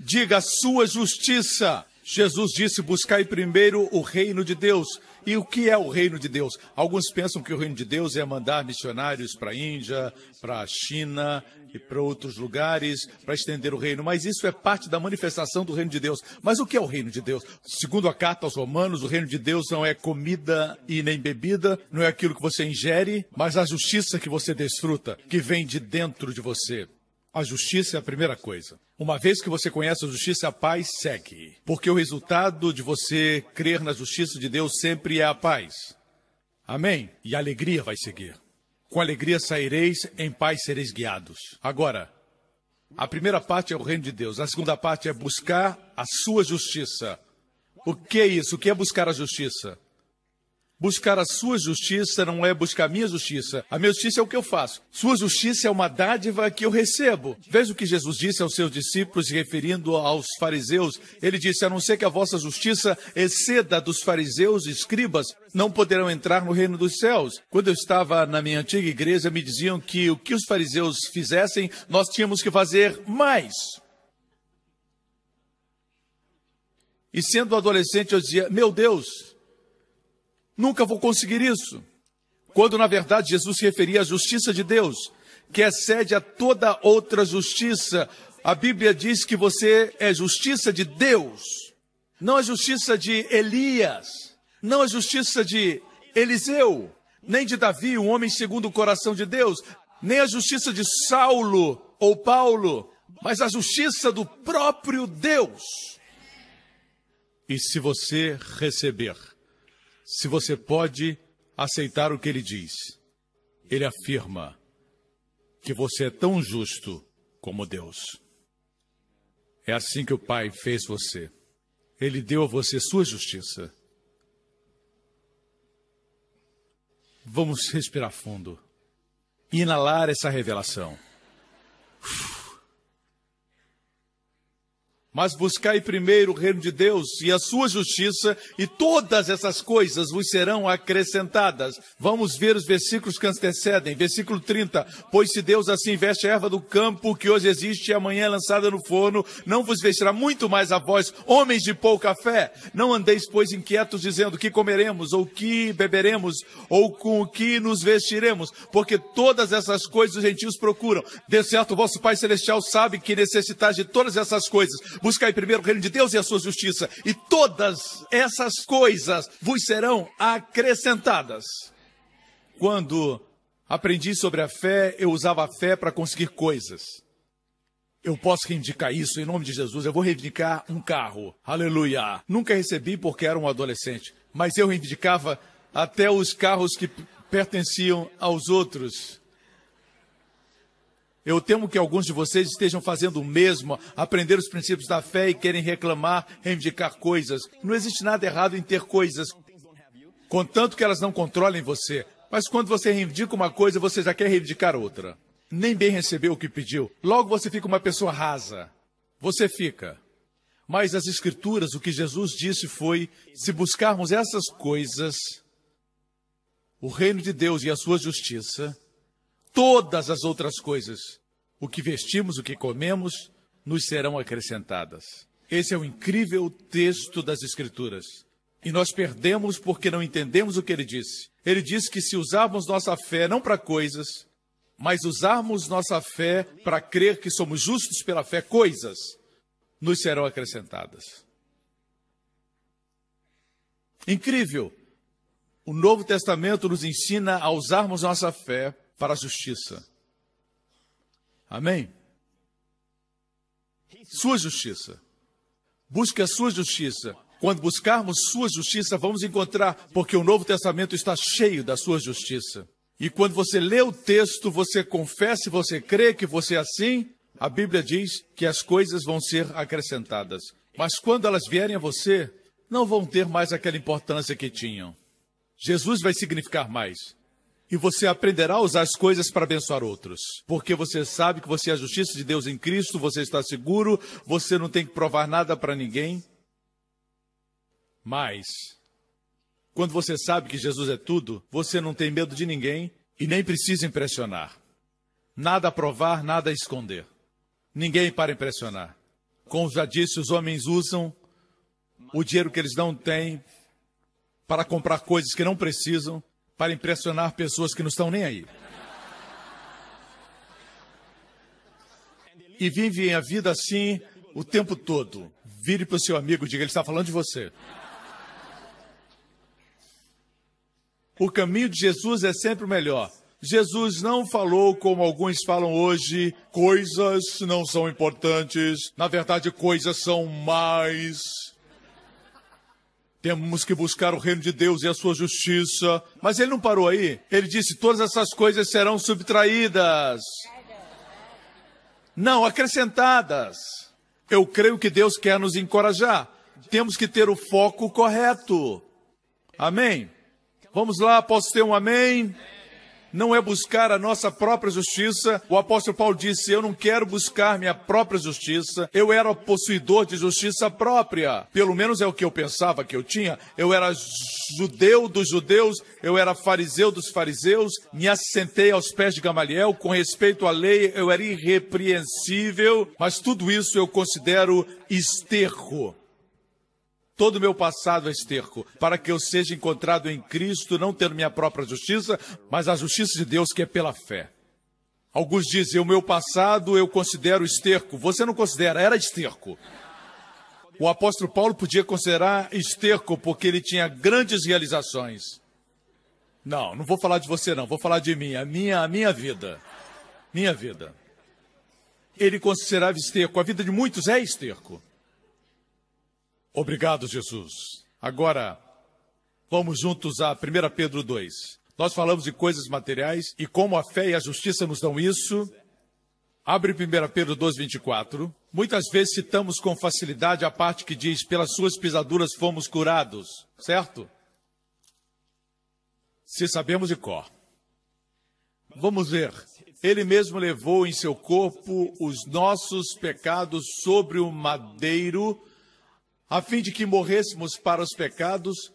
Diga a sua justiça. Jesus disse: buscai primeiro o reino de Deus e o que é o reino de Deus? Alguns pensam que o reino de Deus é mandar missionários para a Índia, para a China e para outros lugares para estender o reino, mas isso é parte da manifestação do reino de Deus. Mas o que é o reino de Deus? Segundo a carta aos Romanos, o reino de Deus não é comida e nem bebida, não é aquilo que você ingere, mas a justiça que você desfruta, que vem de dentro de você. A justiça é a primeira coisa. Uma vez que você conhece a justiça, a paz segue. Porque o resultado de você crer na justiça de Deus sempre é a paz. Amém? E a alegria vai seguir. Com alegria saireis, em paz sereis guiados. Agora, a primeira parte é o reino de Deus, a segunda parte é buscar a sua justiça. O que é isso? O que é buscar a justiça? Buscar a sua justiça não é buscar a minha justiça. A minha justiça é o que eu faço. Sua justiça é uma dádiva que eu recebo. Veja o que Jesus disse aos seus discípulos, referindo aos fariseus. Ele disse: A não ser que a vossa justiça exceda dos fariseus e escribas, não poderão entrar no reino dos céus. Quando eu estava na minha antiga igreja, me diziam que o que os fariseus fizessem, nós tínhamos que fazer mais. E sendo adolescente, eu dizia: Meu Deus, Nunca vou conseguir isso. Quando na verdade Jesus se referia à justiça de Deus, que excede a toda outra justiça. A Bíblia diz que você é justiça de Deus, não a justiça de Elias, não a justiça de Eliseu, nem de Davi, um homem segundo o coração de Deus, nem a justiça de Saulo ou Paulo, mas a justiça do próprio Deus. E se você receber se você pode aceitar o que ele diz. Ele afirma que você é tão justo como Deus. É assim que o Pai fez você. Ele deu a você sua justiça. Vamos respirar fundo. Inalar essa revelação. Uf. Mas buscai primeiro o reino de Deus e a sua justiça, e todas essas coisas vos serão acrescentadas. Vamos ver os versículos que antecedem. Versículo 30. Pois se Deus assim veste a erva do campo, que hoje existe e amanhã é lançada no forno, não vos vestirá muito mais a vós, homens de pouca fé. Não andeis, pois, inquietos, dizendo que comeremos, ou que beberemos, ou com o que nos vestiremos, porque todas essas coisas os gentios procuram. De certo, vosso Pai Celestial sabe que necessitais de todas essas coisas Buscai primeiro o reino de Deus e a sua justiça, e todas essas coisas vos serão acrescentadas. Quando aprendi sobre a fé, eu usava a fé para conseguir coisas. Eu posso reivindicar isso em nome de Jesus. Eu vou reivindicar um carro. Aleluia. Nunca recebi porque era um adolescente, mas eu reivindicava até os carros que pertenciam aos outros. Eu temo que alguns de vocês estejam fazendo o mesmo, aprender os princípios da fé e querem reclamar, reivindicar coisas. Não existe nada errado em ter coisas, contanto que elas não controlem você. Mas quando você reivindica uma coisa, você já quer reivindicar outra. Nem bem recebeu o que pediu. Logo você fica uma pessoa rasa. Você fica. Mas as Escrituras, o que Jesus disse foi: se buscarmos essas coisas, o reino de Deus e a sua justiça, todas as outras coisas, o que vestimos, o que comemos, nos serão acrescentadas. Esse é o incrível texto das Escrituras. E nós perdemos porque não entendemos o que ele disse. Ele disse que se usarmos nossa fé não para coisas, mas usarmos nossa fé para crer que somos justos pela fé, coisas nos serão acrescentadas. Incrível! O Novo Testamento nos ensina a usarmos nossa fé para a justiça. Amém? Sua justiça. Busque a sua justiça. Quando buscarmos sua justiça, vamos encontrar, porque o Novo Testamento está cheio da sua justiça. E quando você lê o texto, você confessa e você crê que você é assim, a Bíblia diz que as coisas vão ser acrescentadas. Mas quando elas vierem a você, não vão ter mais aquela importância que tinham. Jesus vai significar mais. E você aprenderá a usar as coisas para abençoar outros. Porque você sabe que você é a justiça de Deus em Cristo, você está seguro, você não tem que provar nada para ninguém. Mas, quando você sabe que Jesus é tudo, você não tem medo de ninguém e nem precisa impressionar. Nada a provar, nada a esconder ninguém para impressionar. Como já disse, os homens usam o dinheiro que eles não têm para comprar coisas que não precisam, para impressionar pessoas que não estão nem aí. E vivem a vida assim o tempo todo. Vire para o seu amigo, diga, ele está falando de você. O caminho de Jesus é sempre o melhor. Jesus não falou como alguns falam hoje, coisas não são importantes, na verdade, coisas são mais. Temos que buscar o reino de Deus e a sua justiça. Mas ele não parou aí. Ele disse: todas essas coisas serão subtraídas. Não, acrescentadas. Eu creio que Deus quer nos encorajar. Temos que ter o foco correto. Amém? Vamos lá, posso ter um amém? Não é buscar a nossa própria justiça. O apóstolo Paulo disse: Eu não quero buscar minha própria justiça. Eu era possuidor de justiça própria. Pelo menos é o que eu pensava que eu tinha. Eu era judeu dos judeus, eu era fariseu dos fariseus, me assentei aos pés de Gamaliel. Com respeito à lei, eu era irrepreensível. Mas tudo isso eu considero esterco todo o meu passado é esterco, para que eu seja encontrado em Cristo, não tendo minha própria justiça, mas a justiça de Deus que é pela fé. Alguns dizem, o meu passado eu considero esterco. Você não considera, era esterco. O apóstolo Paulo podia considerar esterco porque ele tinha grandes realizações. Não, não vou falar de você não, vou falar de mim, a minha, a minha vida. Minha vida. Ele considerava esterco, a vida de muitos é esterco. Obrigado, Jesus. Agora, vamos juntos a 1 Pedro 2. Nós falamos de coisas materiais e como a fé e a justiça nos dão isso. Abre 1 Pedro 2, 24. Muitas vezes citamos com facilidade a parte que diz: pelas suas pisaduras fomos curados, certo? Se sabemos de cor. Vamos ver. Ele mesmo levou em seu corpo os nossos pecados sobre o madeiro a fim de que morrêssemos para os pecados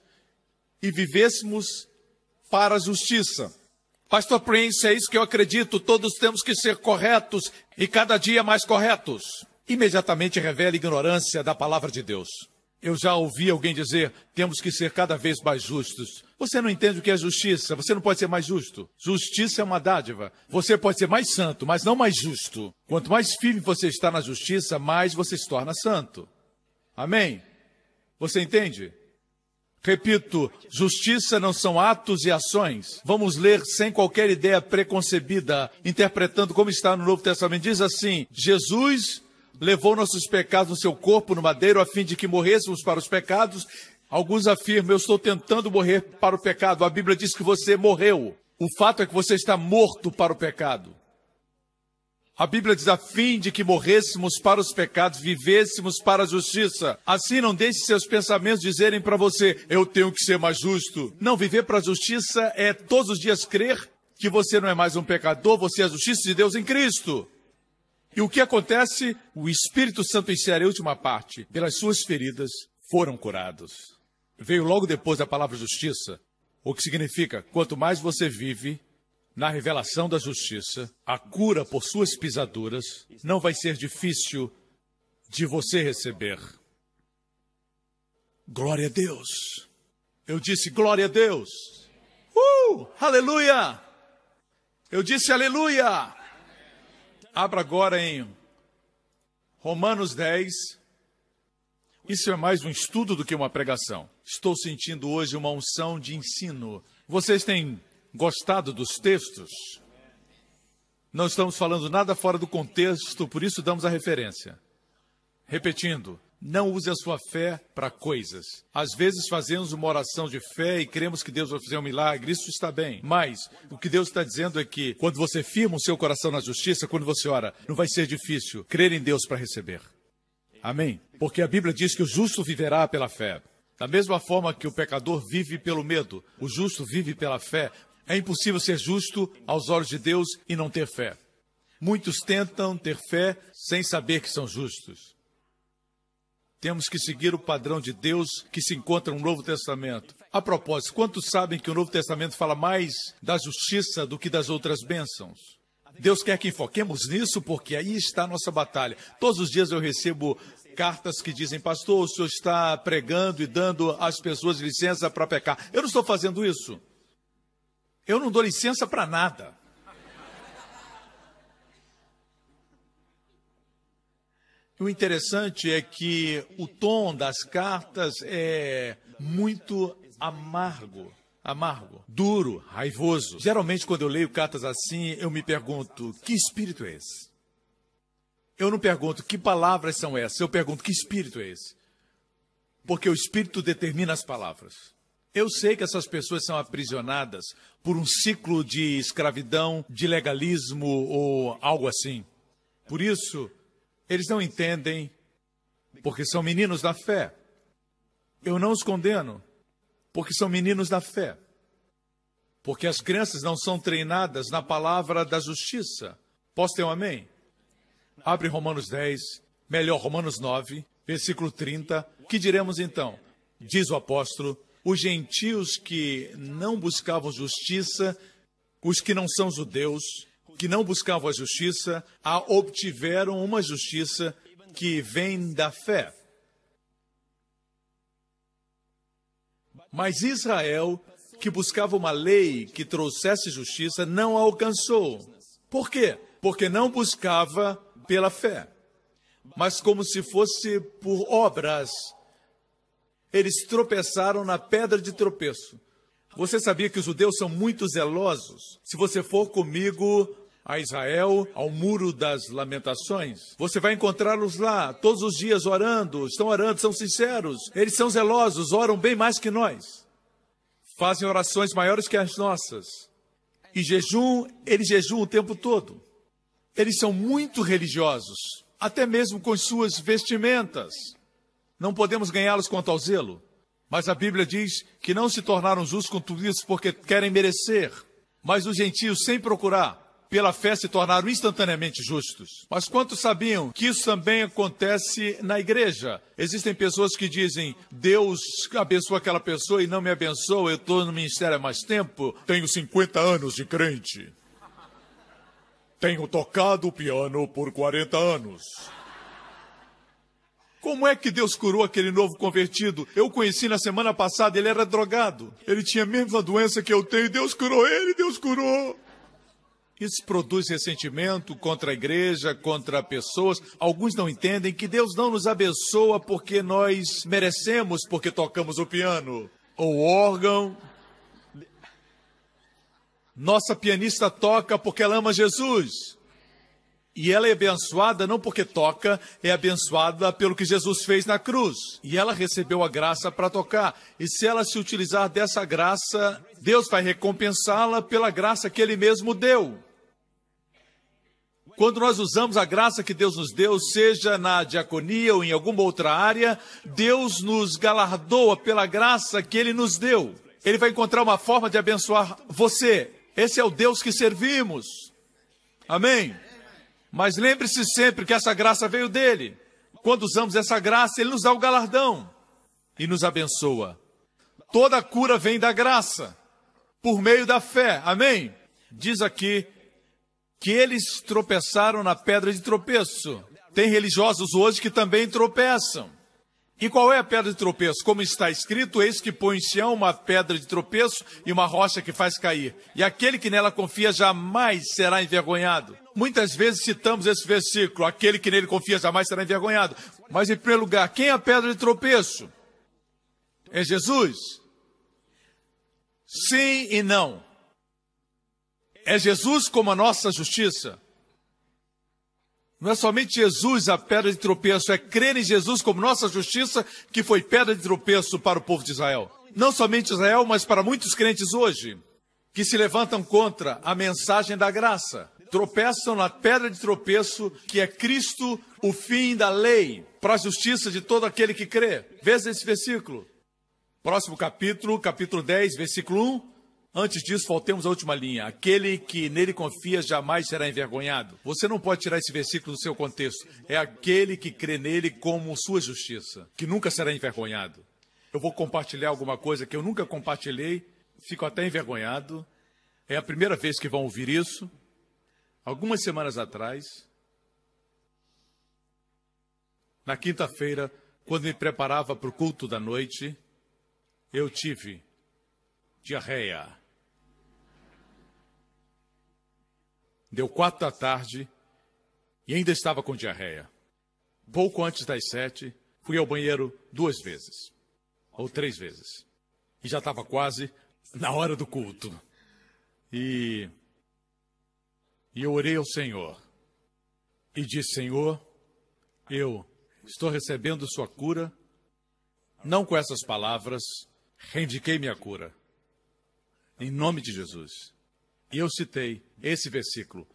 e vivêssemos para a justiça. Pastor Prince, é isso que eu acredito. Todos temos que ser corretos e cada dia mais corretos. Imediatamente revela ignorância da palavra de Deus. Eu já ouvi alguém dizer: temos que ser cada vez mais justos. Você não entende o que é justiça, você não pode ser mais justo. Justiça é uma dádiva. Você pode ser mais santo, mas não mais justo. Quanto mais firme você está na justiça, mais você se torna santo. Amém? Você entende? Repito, justiça não são atos e ações. Vamos ler sem qualquer ideia preconcebida, interpretando como está no Novo Testamento. Diz assim: Jesus levou nossos pecados no seu corpo no madeiro a fim de que morrêssemos para os pecados. Alguns afirmam: Eu estou tentando morrer para o pecado. A Bíblia diz que você morreu. O fato é que você está morto para o pecado. A Bíblia diz a fim de que morrêssemos para os pecados, vivêssemos para a justiça. Assim não deixe seus pensamentos dizerem para você, eu tenho que ser mais justo. Não, viver para a justiça é todos os dias crer que você não é mais um pecador, você é a justiça de Deus em Cristo. E o que acontece? O Espírito Santo insere a última parte. Pelas suas feridas foram curados. Veio logo depois da palavra justiça, o que significa, quanto mais você vive, na revelação da justiça, a cura por suas pisaduras, não vai ser difícil de você receber. Glória a Deus. Eu disse glória a Deus. Uh! Aleluia! Eu disse aleluia! Abra agora em Romanos 10. Isso é mais um estudo do que uma pregação. Estou sentindo hoje uma unção de ensino. Vocês têm gostado dos textos? Não estamos falando nada fora do contexto, por isso damos a referência. Repetindo, não use a sua fé para coisas. Às vezes fazemos uma oração de fé e cremos que Deus vai fazer um milagre, isso está bem. Mas o que Deus está dizendo é que quando você firma o seu coração na justiça, quando você ora, não vai ser difícil crer em Deus para receber. Amém? Porque a Bíblia diz que o justo viverá pela fé. Da mesma forma que o pecador vive pelo medo, o justo vive pela fé. É impossível ser justo aos olhos de Deus e não ter fé. Muitos tentam ter fé sem saber que são justos. Temos que seguir o padrão de Deus que se encontra no Novo Testamento. A propósito, quantos sabem que o Novo Testamento fala mais da justiça do que das outras bênçãos? Deus quer que enfoquemos nisso porque aí está a nossa batalha. Todos os dias eu recebo cartas que dizem, pastor, o senhor está pregando e dando às pessoas licença para pecar. Eu não estou fazendo isso. Eu não dou licença para nada. O interessante é que o tom das cartas é muito amargo, amargo, duro, raivoso. Geralmente, quando eu leio cartas assim, eu me pergunto: que espírito é esse? Eu não pergunto que palavras são essas, eu pergunto que espírito é esse? Porque o espírito determina as palavras. Eu sei que essas pessoas são aprisionadas por um ciclo de escravidão, de legalismo ou algo assim. Por isso, eles não entendem, porque são meninos da fé. Eu não os condeno, porque são meninos da fé. Porque as crianças não são treinadas na palavra da justiça. Posso ter um amém? Abre Romanos 10, melhor, Romanos 9, versículo 30. Que diremos então? Diz o apóstolo: os gentios que não buscavam justiça, os que não são judeus, que não buscavam a justiça, a obtiveram uma justiça que vem da fé. Mas Israel, que buscava uma lei que trouxesse justiça, não a alcançou. Por quê? Porque não buscava pela fé, mas como se fosse por obras. Eles tropeçaram na pedra de tropeço. Você sabia que os judeus são muito zelosos? Se você for comigo a Israel, ao Muro das Lamentações. Você vai encontrá-los lá, todos os dias orando, estão orando, são sinceros, eles são zelosos, oram bem mais que nós. Fazem orações maiores que as nossas. E jejum, eles jejuam o tempo todo. Eles são muito religiosos, até mesmo com suas vestimentas. Não podemos ganhá-los quanto ao zelo. Mas a Bíblia diz que não se tornaram justos com tudo isso porque querem merecer. Mas os gentios, sem procurar, pela fé se tornaram instantaneamente justos. Mas quantos sabiam que isso também acontece na igreja? Existem pessoas que dizem: Deus abençoa aquela pessoa e não me abençoa, eu estou no ministério há mais tempo, tenho 50 anos de crente. Tenho tocado o piano por 40 anos. Como é que Deus curou aquele novo convertido? Eu conheci na semana passada, ele era drogado. Ele tinha a mesma doença que eu tenho, Deus curou ele, Deus curou. Isso produz ressentimento contra a igreja, contra pessoas. Alguns não entendem que Deus não nos abençoa porque nós merecemos, porque tocamos o piano ou órgão. Nossa pianista toca porque ela ama Jesus. E ela é abençoada não porque toca, é abençoada pelo que Jesus fez na cruz. E ela recebeu a graça para tocar. E se ela se utilizar dessa graça, Deus vai recompensá-la pela graça que ele mesmo deu. Quando nós usamos a graça que Deus nos deu, seja na diaconia ou em alguma outra área, Deus nos galardoa pela graça que Ele nos deu. Ele vai encontrar uma forma de abençoar você. Esse é o Deus que servimos. Amém? Mas lembre-se sempre que essa graça veio dele. Quando usamos essa graça, ele nos dá o galardão e nos abençoa. Toda cura vem da graça, por meio da fé. Amém? Diz aqui que eles tropeçaram na pedra de tropeço. Tem religiosos hoje que também tropeçam. E qual é a pedra de tropeço? Como está escrito, eis que põe em Sião uma pedra de tropeço e uma rocha que faz cair. E aquele que nela confia jamais será envergonhado. Muitas vezes citamos esse versículo, aquele que nele confia jamais será envergonhado. Mas em primeiro lugar, quem é a pedra de tropeço? É Jesus? Sim e não. É Jesus como a nossa justiça. Não é somente Jesus a pedra de tropeço, é crer em Jesus como nossa justiça que foi pedra de tropeço para o povo de Israel. Não somente Israel, mas para muitos crentes hoje, que se levantam contra a mensagem da graça. Tropeçam na pedra de tropeço que é Cristo, o fim da lei, para a justiça de todo aquele que crê. Veja esse versículo. Próximo capítulo, capítulo 10, versículo 1. Antes disso, faltemos a última linha. Aquele que nele confia jamais será envergonhado. Você não pode tirar esse versículo do seu contexto. É aquele que crê nele como sua justiça, que nunca será envergonhado. Eu vou compartilhar alguma coisa que eu nunca compartilhei, fico até envergonhado. É a primeira vez que vão ouvir isso. Algumas semanas atrás, na quinta-feira, quando me preparava para o culto da noite, eu tive diarreia. Deu quatro da tarde e ainda estava com diarreia. Pouco antes das sete, fui ao banheiro duas vezes, ou três vezes. E já estava quase na hora do culto. E, e eu orei ao Senhor e disse: Senhor, eu estou recebendo sua cura, não com essas palavras, reivindiquei minha cura. Em nome de Jesus. E eu citei esse versículo.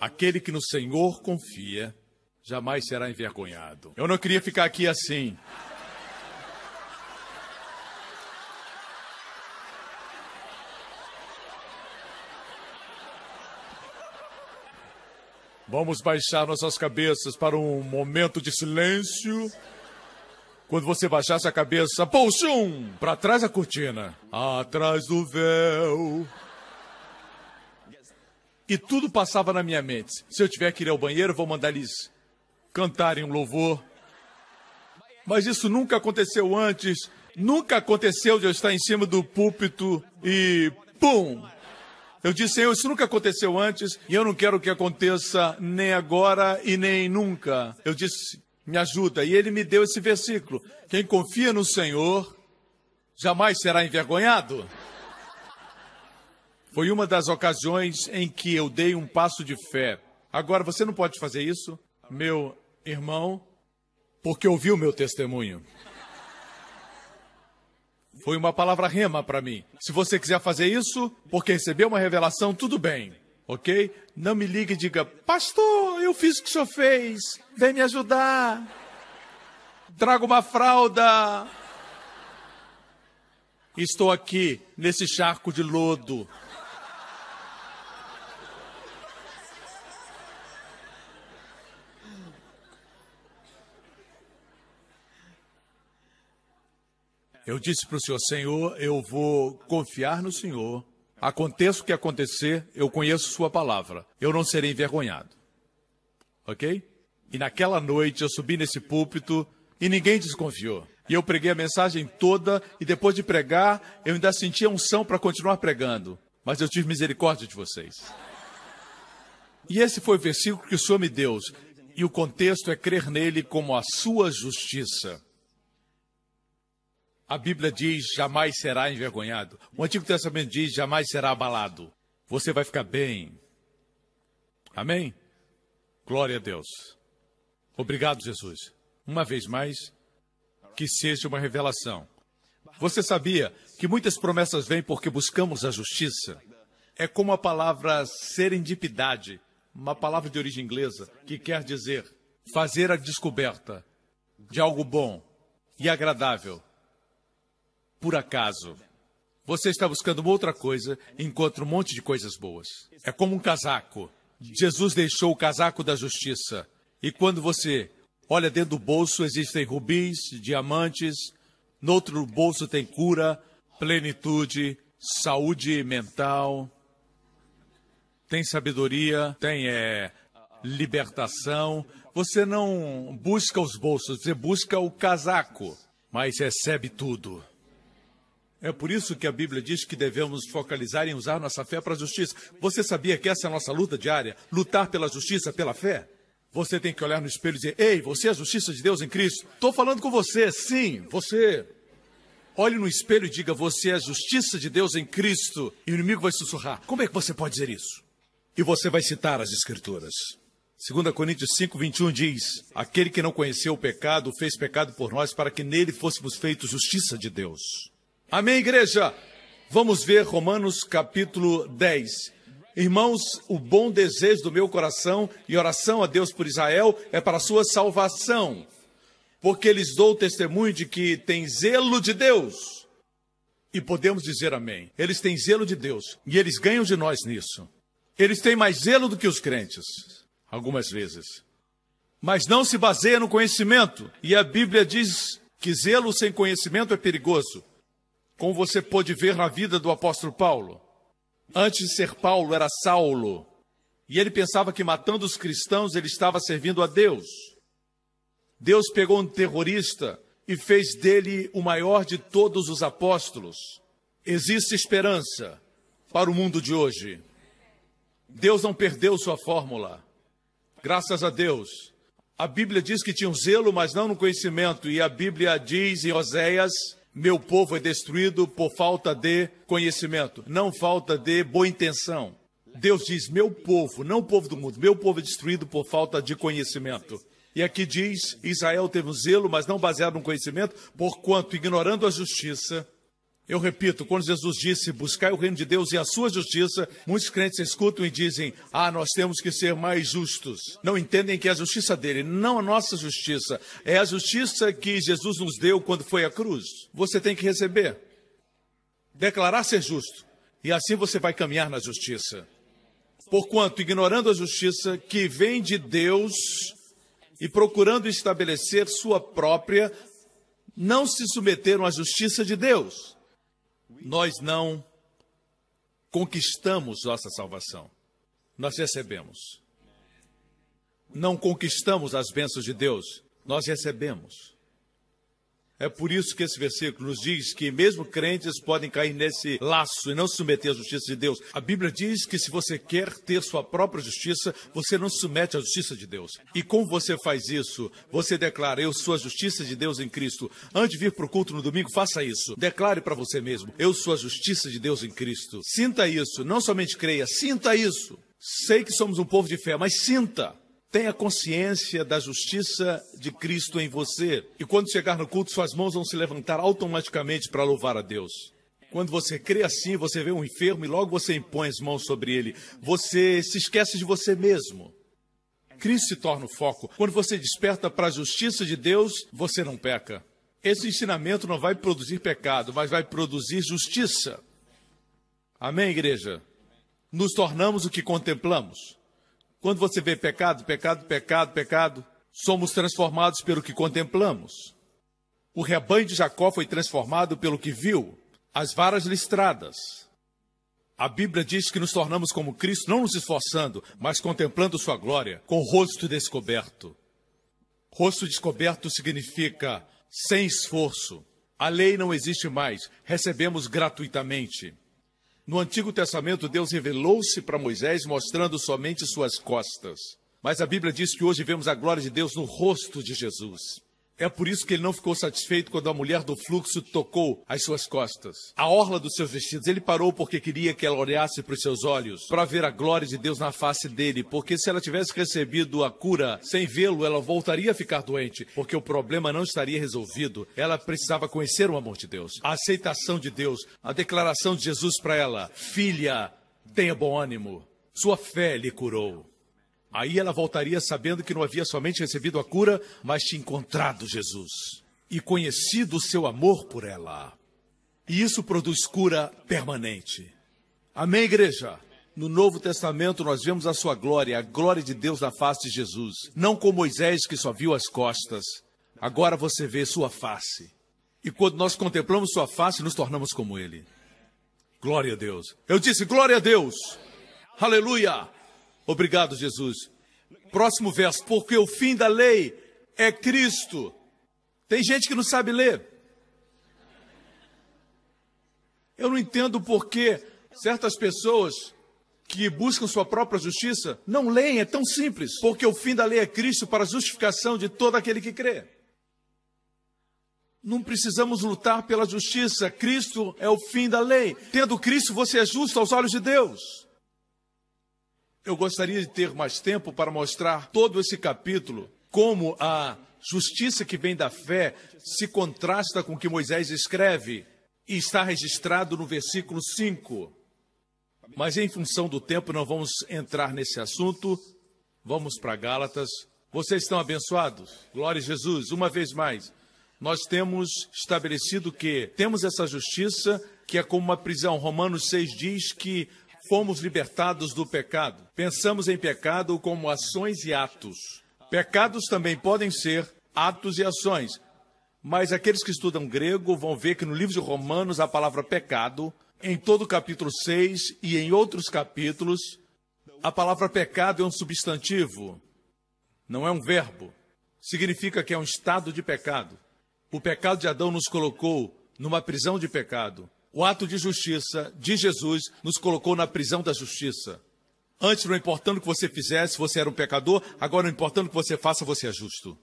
Aquele que no Senhor confia jamais será envergonhado. Eu não queria ficar aqui assim. Vamos baixar nossas cabeças para um momento de silêncio. Quando você baixasse a cabeça, puxum, para trás da cortina, atrás do véu. E tudo passava na minha mente. Se eu tiver que ir ao banheiro, vou mandar eles cantarem um louvor. Mas isso nunca aconteceu antes. Nunca aconteceu de eu estar em cima do púlpito e pum! Eu disse, Senhor, isso nunca aconteceu antes e eu não quero que aconteça nem agora e nem nunca. Eu disse, me ajuda. E ele me deu esse versículo: Quem confia no Senhor jamais será envergonhado. Foi uma das ocasiões em que eu dei um passo de fé. Agora, você não pode fazer isso, meu irmão, porque ouviu meu testemunho. Foi uma palavra rema para mim. Se você quiser fazer isso, porque recebeu uma revelação, tudo bem, ok? Não me ligue e diga, pastor, eu fiz o que o senhor fez, vem me ajudar. Traga uma fralda. Estou aqui nesse charco de lodo. Eu disse para o Senhor, Senhor, eu vou confiar no Senhor. Aconteça o que acontecer, eu conheço Sua palavra. Eu não serei envergonhado. Ok? E naquela noite eu subi nesse púlpito e ninguém desconfiou. E eu preguei a mensagem toda e depois de pregar, eu ainda sentia unção para continuar pregando. Mas eu tive misericórdia de vocês. E esse foi o versículo que o Senhor me deu. E o contexto é crer nele como a sua justiça. A Bíblia diz: jamais será envergonhado. O Antigo Testamento diz: jamais será abalado. Você vai ficar bem. Amém? Glória a Deus. Obrigado, Jesus. Uma vez mais, que seja uma revelação. Você sabia que muitas promessas vêm porque buscamos a justiça? É como a palavra serendipidade, uma palavra de origem inglesa que quer dizer fazer a descoberta de algo bom e agradável por acaso. Você está buscando uma outra coisa e encontra um monte de coisas boas. É como um casaco. Jesus deixou o casaco da justiça. E quando você olha dentro do bolso, existem rubis, diamantes. No outro bolso tem cura, plenitude, saúde mental. Tem sabedoria, tem é, libertação. Você não busca os bolsos, você busca o casaco, mas recebe tudo. É por isso que a Bíblia diz que devemos focalizar em usar nossa fé para a justiça. Você sabia que essa é a nossa luta diária? Lutar pela justiça, pela fé? Você tem que olhar no espelho e dizer: Ei, você é a justiça de Deus em Cristo. Estou falando com você, sim, você. Olhe no espelho e diga: Você é a justiça de Deus em Cristo. E o inimigo vai sussurrar: Como é que você pode dizer isso? E você vai citar as Escrituras. 2 Coríntios 5, 21 diz: Aquele que não conheceu o pecado, fez pecado por nós, para que nele fôssemos feitos justiça de Deus. Amém, igreja? Vamos ver Romanos capítulo 10. Irmãos, o bom desejo do meu coração e oração a Deus por Israel é para a sua salvação, porque lhes dou testemunho de que tem zelo de Deus. E podemos dizer amém. Eles têm zelo de Deus e eles ganham de nós nisso. Eles têm mais zelo do que os crentes, algumas vezes. Mas não se baseia no conhecimento. E a Bíblia diz que zelo sem conhecimento é perigoso como você pôde ver na vida do apóstolo Paulo. Antes de ser Paulo, era Saulo. E ele pensava que matando os cristãos ele estava servindo a Deus. Deus pegou um terrorista e fez dele o maior de todos os apóstolos. Existe esperança para o mundo de hoje. Deus não perdeu sua fórmula. Graças a Deus. A Bíblia diz que tinha um zelo, mas não no conhecimento. E a Bíblia diz em Oséias meu povo é destruído por falta de conhecimento, não falta de boa intenção. Deus diz: meu povo, não o povo do mundo, meu povo é destruído por falta de conhecimento. E aqui diz: Israel teve um zelo, mas não baseado no conhecimento, porquanto, ignorando a justiça, eu repito, quando Jesus disse buscar o reino de Deus e a sua justiça, muitos crentes escutam e dizem: ah, nós temos que ser mais justos. Não entendem que é a justiça dele, não a nossa justiça, é a justiça que Jesus nos deu quando foi à cruz. Você tem que receber, declarar ser justo, e assim você vai caminhar na justiça. Porquanto, ignorando a justiça que vem de Deus e procurando estabelecer sua própria, não se submeteram à justiça de Deus nós não conquistamos nossa salvação. Nós recebemos. Não conquistamos as bênçãos de Deus, nós recebemos. É por isso que esse versículo nos diz que mesmo crentes podem cair nesse laço e não se submeter à justiça de Deus. A Bíblia diz que se você quer ter sua própria justiça, você não se submete à justiça de Deus. E como você faz isso? Você declara: Eu sou a justiça de Deus em Cristo. Antes de vir para o culto no domingo, faça isso. Declare para você mesmo: Eu sou a justiça de Deus em Cristo. Sinta isso. Não somente creia, sinta isso. Sei que somos um povo de fé, mas sinta. Tenha consciência da justiça de Cristo em você. E quando chegar no culto, suas mãos vão se levantar automaticamente para louvar a Deus. Quando você crê assim, você vê um enfermo e logo você impõe as mãos sobre ele. Você se esquece de você mesmo. Cristo se torna o foco. Quando você desperta para a justiça de Deus, você não peca. Esse ensinamento não vai produzir pecado, mas vai produzir justiça. Amém, igreja? Nos tornamos o que contemplamos. Quando você vê pecado, pecado, pecado, pecado, somos transformados pelo que contemplamos. O rebanho de Jacó foi transformado pelo que viu, as varas listradas. A Bíblia diz que nos tornamos como Cristo, não nos esforçando, mas contemplando Sua glória, com o rosto descoberto. Rosto descoberto significa sem esforço. A lei não existe mais, recebemos gratuitamente. No Antigo Testamento, Deus revelou-se para Moisés mostrando somente suas costas. Mas a Bíblia diz que hoje vemos a glória de Deus no rosto de Jesus. É por isso que ele não ficou satisfeito quando a mulher do fluxo tocou as suas costas, a orla dos seus vestidos. Ele parou porque queria que ela olhasse para os seus olhos, para ver a glória de Deus na face dele, porque se ela tivesse recebido a cura sem vê-lo, ela voltaria a ficar doente, porque o problema não estaria resolvido. Ela precisava conhecer o amor de Deus, a aceitação de Deus, a declaração de Jesus para ela: Filha, tenha bom ânimo, sua fé lhe curou. Aí ela voltaria sabendo que não havia somente recebido a cura, mas tinha encontrado Jesus e conhecido o seu amor por ela. E isso produz cura permanente. Amém, igreja? No Novo Testamento nós vemos a sua glória, a glória de Deus na face de Jesus. Não como Moisés que só viu as costas. Agora você vê sua face. E quando nós contemplamos sua face, nos tornamos como ele. Glória a Deus. Eu disse glória a Deus. Aleluia. Obrigado, Jesus. Próximo verso. Porque o fim da lei é Cristo. Tem gente que não sabe ler. Eu não entendo por que certas pessoas que buscam sua própria justiça não leem, é tão simples. Porque o fim da lei é Cristo para a justificação de todo aquele que crê. Não precisamos lutar pela justiça. Cristo é o fim da lei. Tendo Cristo, você é justo aos olhos de Deus. Eu gostaria de ter mais tempo para mostrar todo esse capítulo, como a justiça que vem da fé se contrasta com o que Moisés escreve e está registrado no versículo 5. Mas em função do tempo não vamos entrar nesse assunto. Vamos para Gálatas. Vocês estão abençoados? Glória a Jesus. Uma vez mais, nós temos estabelecido que temos essa justiça que é como uma prisão. Romanos 6 diz que fomos libertados do pecado. Pensamos em pecado como ações e atos. Pecados também podem ser atos e ações. Mas aqueles que estudam grego vão ver que no livro de Romanos a palavra pecado, em todo o capítulo 6 e em outros capítulos, a palavra pecado é um substantivo, não é um verbo. Significa que é um estado de pecado. O pecado de Adão nos colocou numa prisão de pecado. O ato de justiça de Jesus nos colocou na prisão da justiça. Antes, não importando o que você fizesse, você era um pecador. Agora, não importando o que você faça, você é justo.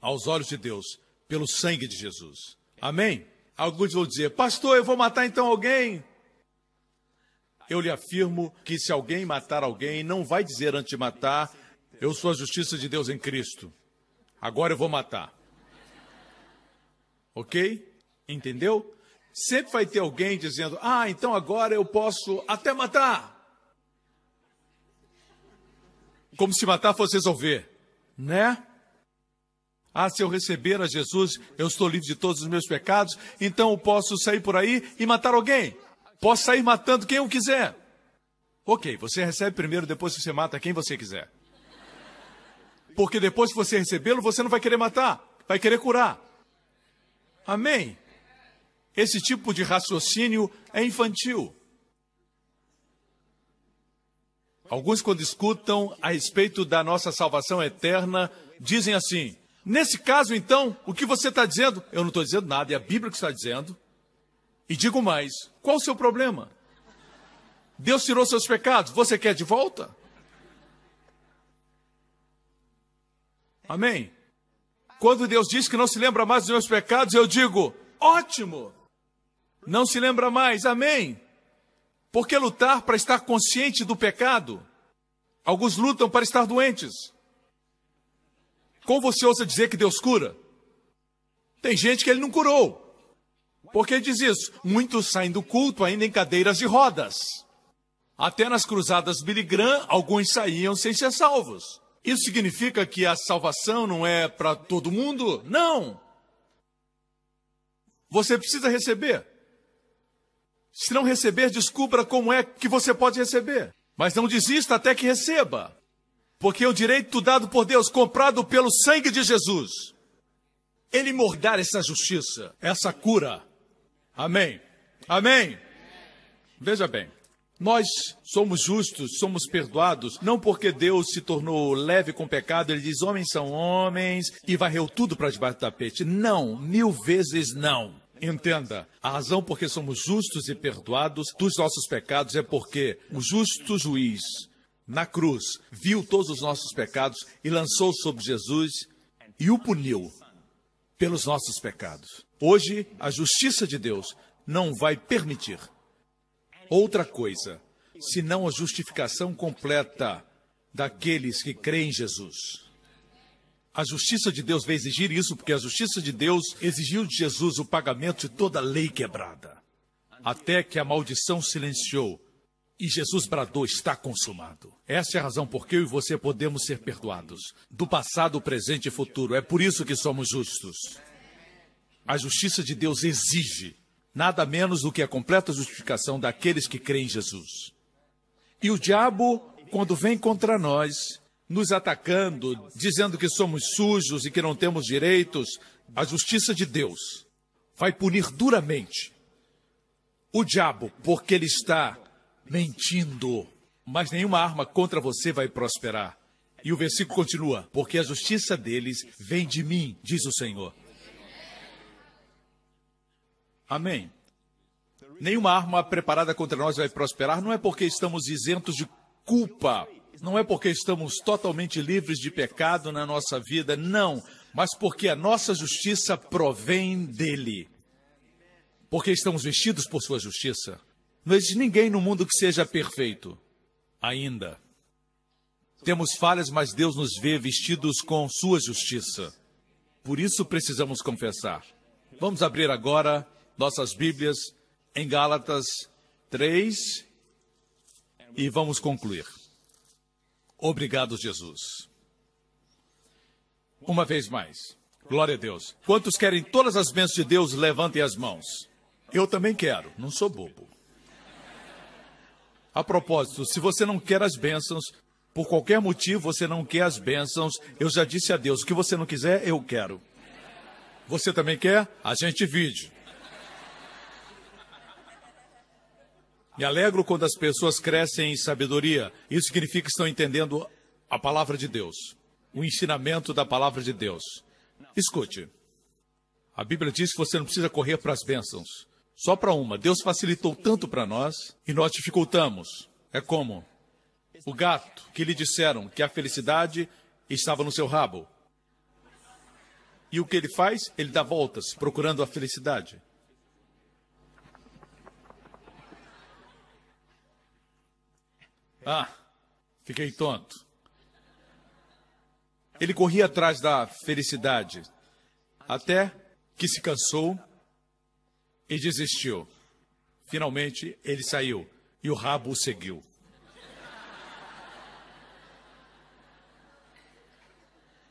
Aos olhos de Deus, pelo sangue de Jesus. Amém? Alguns vão dizer, pastor, eu vou matar então alguém. Eu lhe afirmo que se alguém matar alguém, não vai dizer antes de matar, eu sou a justiça de Deus em Cristo. Agora eu vou matar. Ok? Entendeu? Sempre vai ter alguém dizendo: Ah, então agora eu posso até matar. Como se matar fosse resolver, né? Ah, se eu receber a Jesus, eu estou livre de todos os meus pecados, então eu posso sair por aí e matar alguém. Posso sair matando quem eu quiser. Ok, você recebe primeiro, depois você mata quem você quiser. Porque depois que você recebê-lo, você não vai querer matar, vai querer curar. Amém? Esse tipo de raciocínio é infantil. Alguns, quando escutam a respeito da nossa salvação eterna, dizem assim: nesse caso, então, o que você está dizendo? Eu não estou dizendo nada, é a Bíblia que está dizendo. E digo mais: qual o seu problema? Deus tirou seus pecados, você quer de volta? Amém? Quando Deus diz que não se lembra mais dos meus pecados, eu digo: ótimo! Não se lembra mais, amém? Por que lutar para estar consciente do pecado? Alguns lutam para estar doentes. Como você ousa dizer que Deus cura? Tem gente que ele não curou. Por que diz isso? Muitos saem do culto ainda em cadeiras de rodas. Até nas cruzadas Graham, alguns saíam sem ser salvos. Isso significa que a salvação não é para todo mundo? Não! Você precisa receber. Se não receber, descubra como é que você pode receber. Mas não desista até que receba. Porque o direito dado por Deus, comprado pelo sangue de Jesus. Ele mordar essa justiça, essa cura. Amém. Amém. Veja bem. Nós somos justos, somos perdoados, não porque Deus se tornou leve com pecado, ele diz: homens são homens e varreu tudo para debaixo do tapete. Não, mil vezes não. Entenda, a razão por que somos justos e perdoados dos nossos pecados é porque o justo juiz, na cruz, viu todos os nossos pecados e lançou sobre Jesus e o puniu pelos nossos pecados. Hoje, a justiça de Deus não vai permitir outra coisa, senão a justificação completa daqueles que creem em Jesus. A justiça de Deus vai exigir isso, porque a justiça de Deus exigiu de Jesus o pagamento de toda lei quebrada, até que a maldição silenciou E Jesus bradou: está consumado. Essa é a razão por que eu e você podemos ser perdoados. Do passado, presente e futuro. É por isso que somos justos. A justiça de Deus exige nada menos do que a completa justificação daqueles que creem em Jesus. E o diabo, quando vem contra nós, nos atacando, dizendo que somos sujos e que não temos direitos, a justiça de Deus vai punir duramente o diabo, porque ele está mentindo. Mas nenhuma arma contra você vai prosperar. E o versículo continua: Porque a justiça deles vem de mim, diz o Senhor. Amém. Nenhuma arma preparada contra nós vai prosperar, não é porque estamos isentos de culpa, não é porque estamos totalmente livres de pecado na nossa vida, não, mas porque a nossa justiça provém dele. Porque estamos vestidos por sua justiça. Não existe ninguém no mundo que seja perfeito. Ainda. Temos falhas, mas Deus nos vê vestidos com sua justiça. Por isso precisamos confessar. Vamos abrir agora nossas Bíblias em Gálatas 3 e vamos concluir. Obrigado, Jesus. Uma vez mais. Glória a Deus. Quantos querem todas as bênçãos de Deus, levantem as mãos. Eu também quero, não sou bobo. A propósito, se você não quer as bênçãos, por qualquer motivo você não quer as bênçãos, eu já disse a Deus, o que você não quiser, eu quero. Você também quer? A gente vide. Me alegro quando as pessoas crescem em sabedoria. Isso significa que estão entendendo a palavra de Deus, o ensinamento da palavra de Deus. Escute. A Bíblia diz que você não precisa correr para as bênçãos. Só para uma. Deus facilitou tanto para nós e nós dificultamos. É como o gato que lhe disseram que a felicidade estava no seu rabo. E o que ele faz? Ele dá voltas procurando a felicidade. Ah, fiquei tonto. Ele corria atrás da felicidade até que se cansou e desistiu. Finalmente, ele saiu e o rabo o seguiu.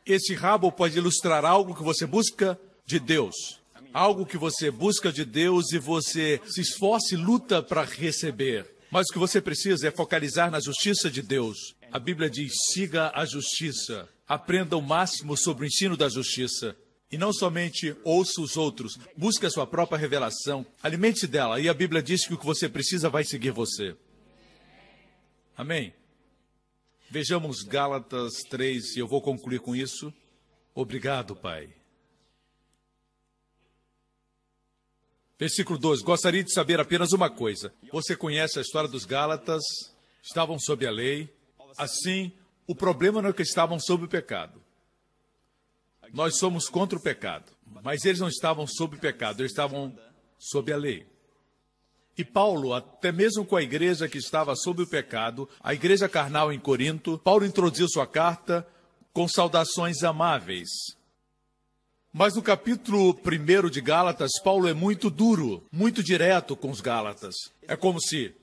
Esse rabo pode ilustrar algo que você busca de Deus. Algo que você busca de Deus e você se esforça e luta para receber. Mas o que você precisa é focalizar na justiça de Deus. A Bíblia diz: siga a justiça. Aprenda o máximo sobre o ensino da justiça. E não somente ouça os outros, busque a sua própria revelação, alimente-se dela. E a Bíblia diz que o que você precisa vai seguir você. Amém? Vejamos Gálatas 3 e eu vou concluir com isso. Obrigado, Pai. Versículo 12. Gostaria de saber apenas uma coisa. Você conhece a história dos Gálatas? Estavam sob a lei. Assim, o problema não é que estavam sob o pecado. Nós somos contra o pecado. Mas eles não estavam sob o pecado, eles estavam sob a lei. E Paulo, até mesmo com a igreja que estava sob o pecado, a igreja carnal em Corinto, Paulo introduziu sua carta com saudações amáveis. Mas no capítulo 1 de Gálatas, Paulo é muito duro, muito direto com os Gálatas. É como se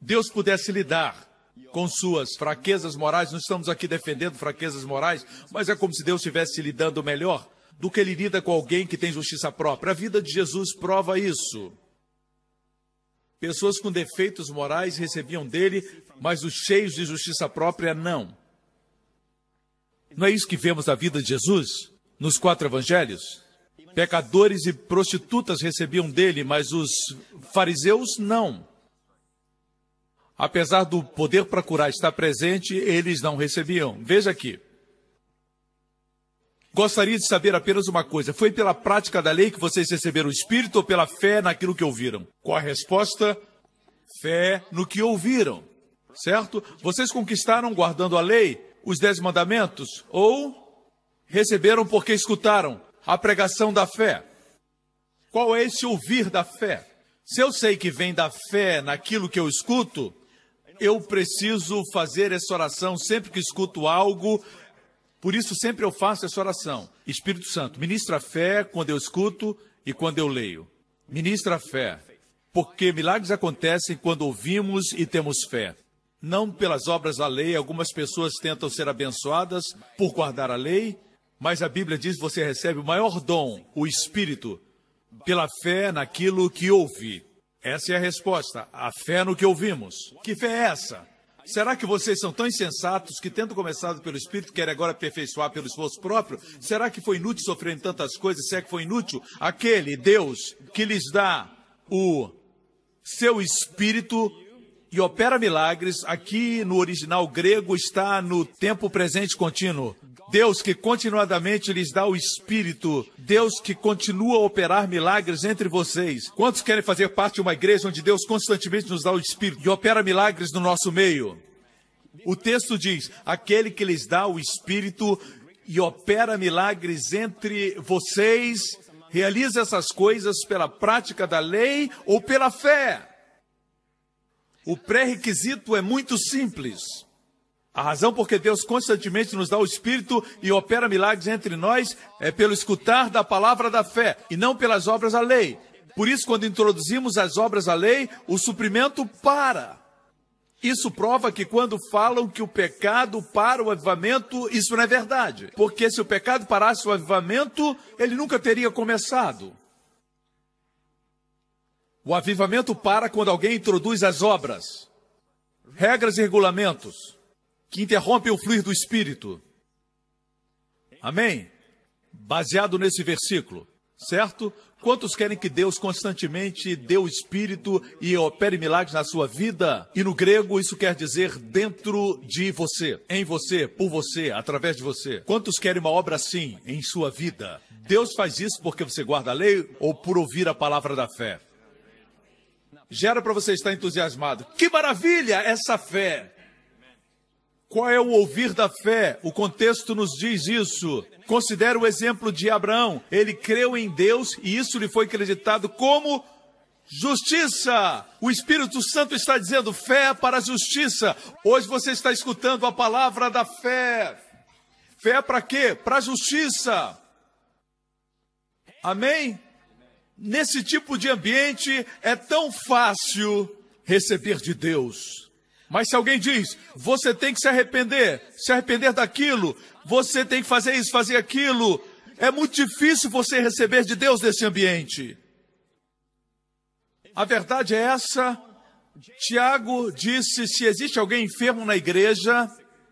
Deus pudesse lidar com suas fraquezas morais. Não estamos aqui defendendo fraquezas morais, mas é como se Deus estivesse lidando melhor do que ele lida com alguém que tem justiça própria. A vida de Jesus prova isso. Pessoas com defeitos morais recebiam dele, mas os cheios de justiça própria não. Não é isso que vemos na vida de Jesus nos quatro evangelhos? Pecadores e prostitutas recebiam dele, mas os fariseus não. Apesar do poder para curar estar presente, eles não recebiam. Veja aqui. Gostaria de saber apenas uma coisa: foi pela prática da lei que vocês receberam o Espírito ou pela fé naquilo que ouviram? Qual a resposta? Fé no que ouviram. Certo? Vocês conquistaram guardando a lei, os dez mandamentos, ou receberam porque escutaram a pregação da fé? Qual é esse ouvir da fé? Se eu sei que vem da fé naquilo que eu escuto, eu preciso fazer essa oração sempre que escuto algo. Por isso, sempre eu faço essa oração. Espírito Santo, ministra a fé quando eu escuto e quando eu leio. Ministra a fé. Porque milagres acontecem quando ouvimos e temos fé. Não pelas obras da lei, algumas pessoas tentam ser abençoadas por guardar a lei, mas a Bíblia diz que você recebe o maior dom, o Espírito, pela fé naquilo que ouvi. Essa é a resposta, a fé no que ouvimos. Que fé é essa? Será que vocês são tão insensatos que, tendo começado pelo Espírito, querem agora aperfeiçoar pelo esforço próprio? Será que foi inútil sofrer tantas coisas? Será que foi inútil aquele Deus que lhes dá o seu Espírito e opera milagres? Aqui no original grego está no tempo presente contínuo. Deus que continuadamente lhes dá o Espírito, Deus que continua a operar milagres entre vocês. Quantos querem fazer parte de uma igreja onde Deus constantemente nos dá o Espírito e opera milagres no nosso meio? O texto diz: aquele que lhes dá o Espírito e opera milagres entre vocês, realiza essas coisas pela prática da lei ou pela fé. O pré-requisito é muito simples. A razão por que Deus constantemente nos dá o Espírito e opera milagres entre nós é pelo escutar da palavra da fé e não pelas obras da lei. Por isso, quando introduzimos as obras da lei, o suprimento para. Isso prova que quando falam que o pecado para o avivamento, isso não é verdade. Porque se o pecado parasse o avivamento, ele nunca teria começado. O avivamento para quando alguém introduz as obras, regras e regulamentos que interrompem o fluir do Espírito. Amém? Baseado nesse versículo, certo? Quantos querem que Deus constantemente dê o Espírito e opere milagres na sua vida? E no grego isso quer dizer dentro de você, em você, por você, através de você. Quantos querem uma obra assim em sua vida? Deus faz isso porque você guarda a lei ou por ouvir a palavra da fé? Gera para você estar entusiasmado. Que maravilha essa fé! Qual é o ouvir da fé? O contexto nos diz isso. Considere o exemplo de Abraão. Ele creu em Deus e isso lhe foi acreditado como justiça. O Espírito Santo está dizendo fé para a justiça. Hoje você está escutando a palavra da fé. Fé para quê? Para a justiça. Amém? Nesse tipo de ambiente é tão fácil receber de Deus. Mas se alguém diz, você tem que se arrepender, se arrepender daquilo, você tem que fazer isso, fazer aquilo, é muito difícil você receber de Deus nesse ambiente. A verdade é essa. Tiago disse: se existe alguém enfermo na igreja,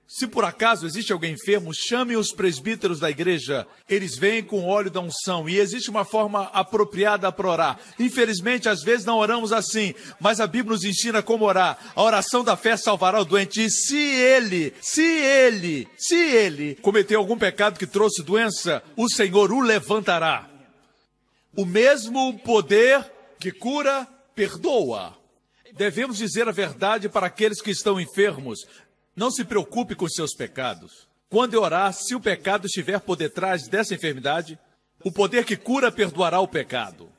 se por acaso existe alguém enfermo, chame os presbíteros da igreja. Eles vêm com óleo da unção e existe uma forma apropriada para orar. Infelizmente, às vezes não oramos assim, mas a Bíblia nos ensina como orar. A oração da fé salvará o doente. E se ele, se ele, se ele cometeu algum pecado que trouxe doença, o Senhor o levantará. O mesmo poder que cura, perdoa. Devemos dizer a verdade para aqueles que estão enfermos. Não se preocupe com seus pecados. Quando orar, se o pecado estiver por detrás dessa enfermidade, o poder que cura perdoará o pecado.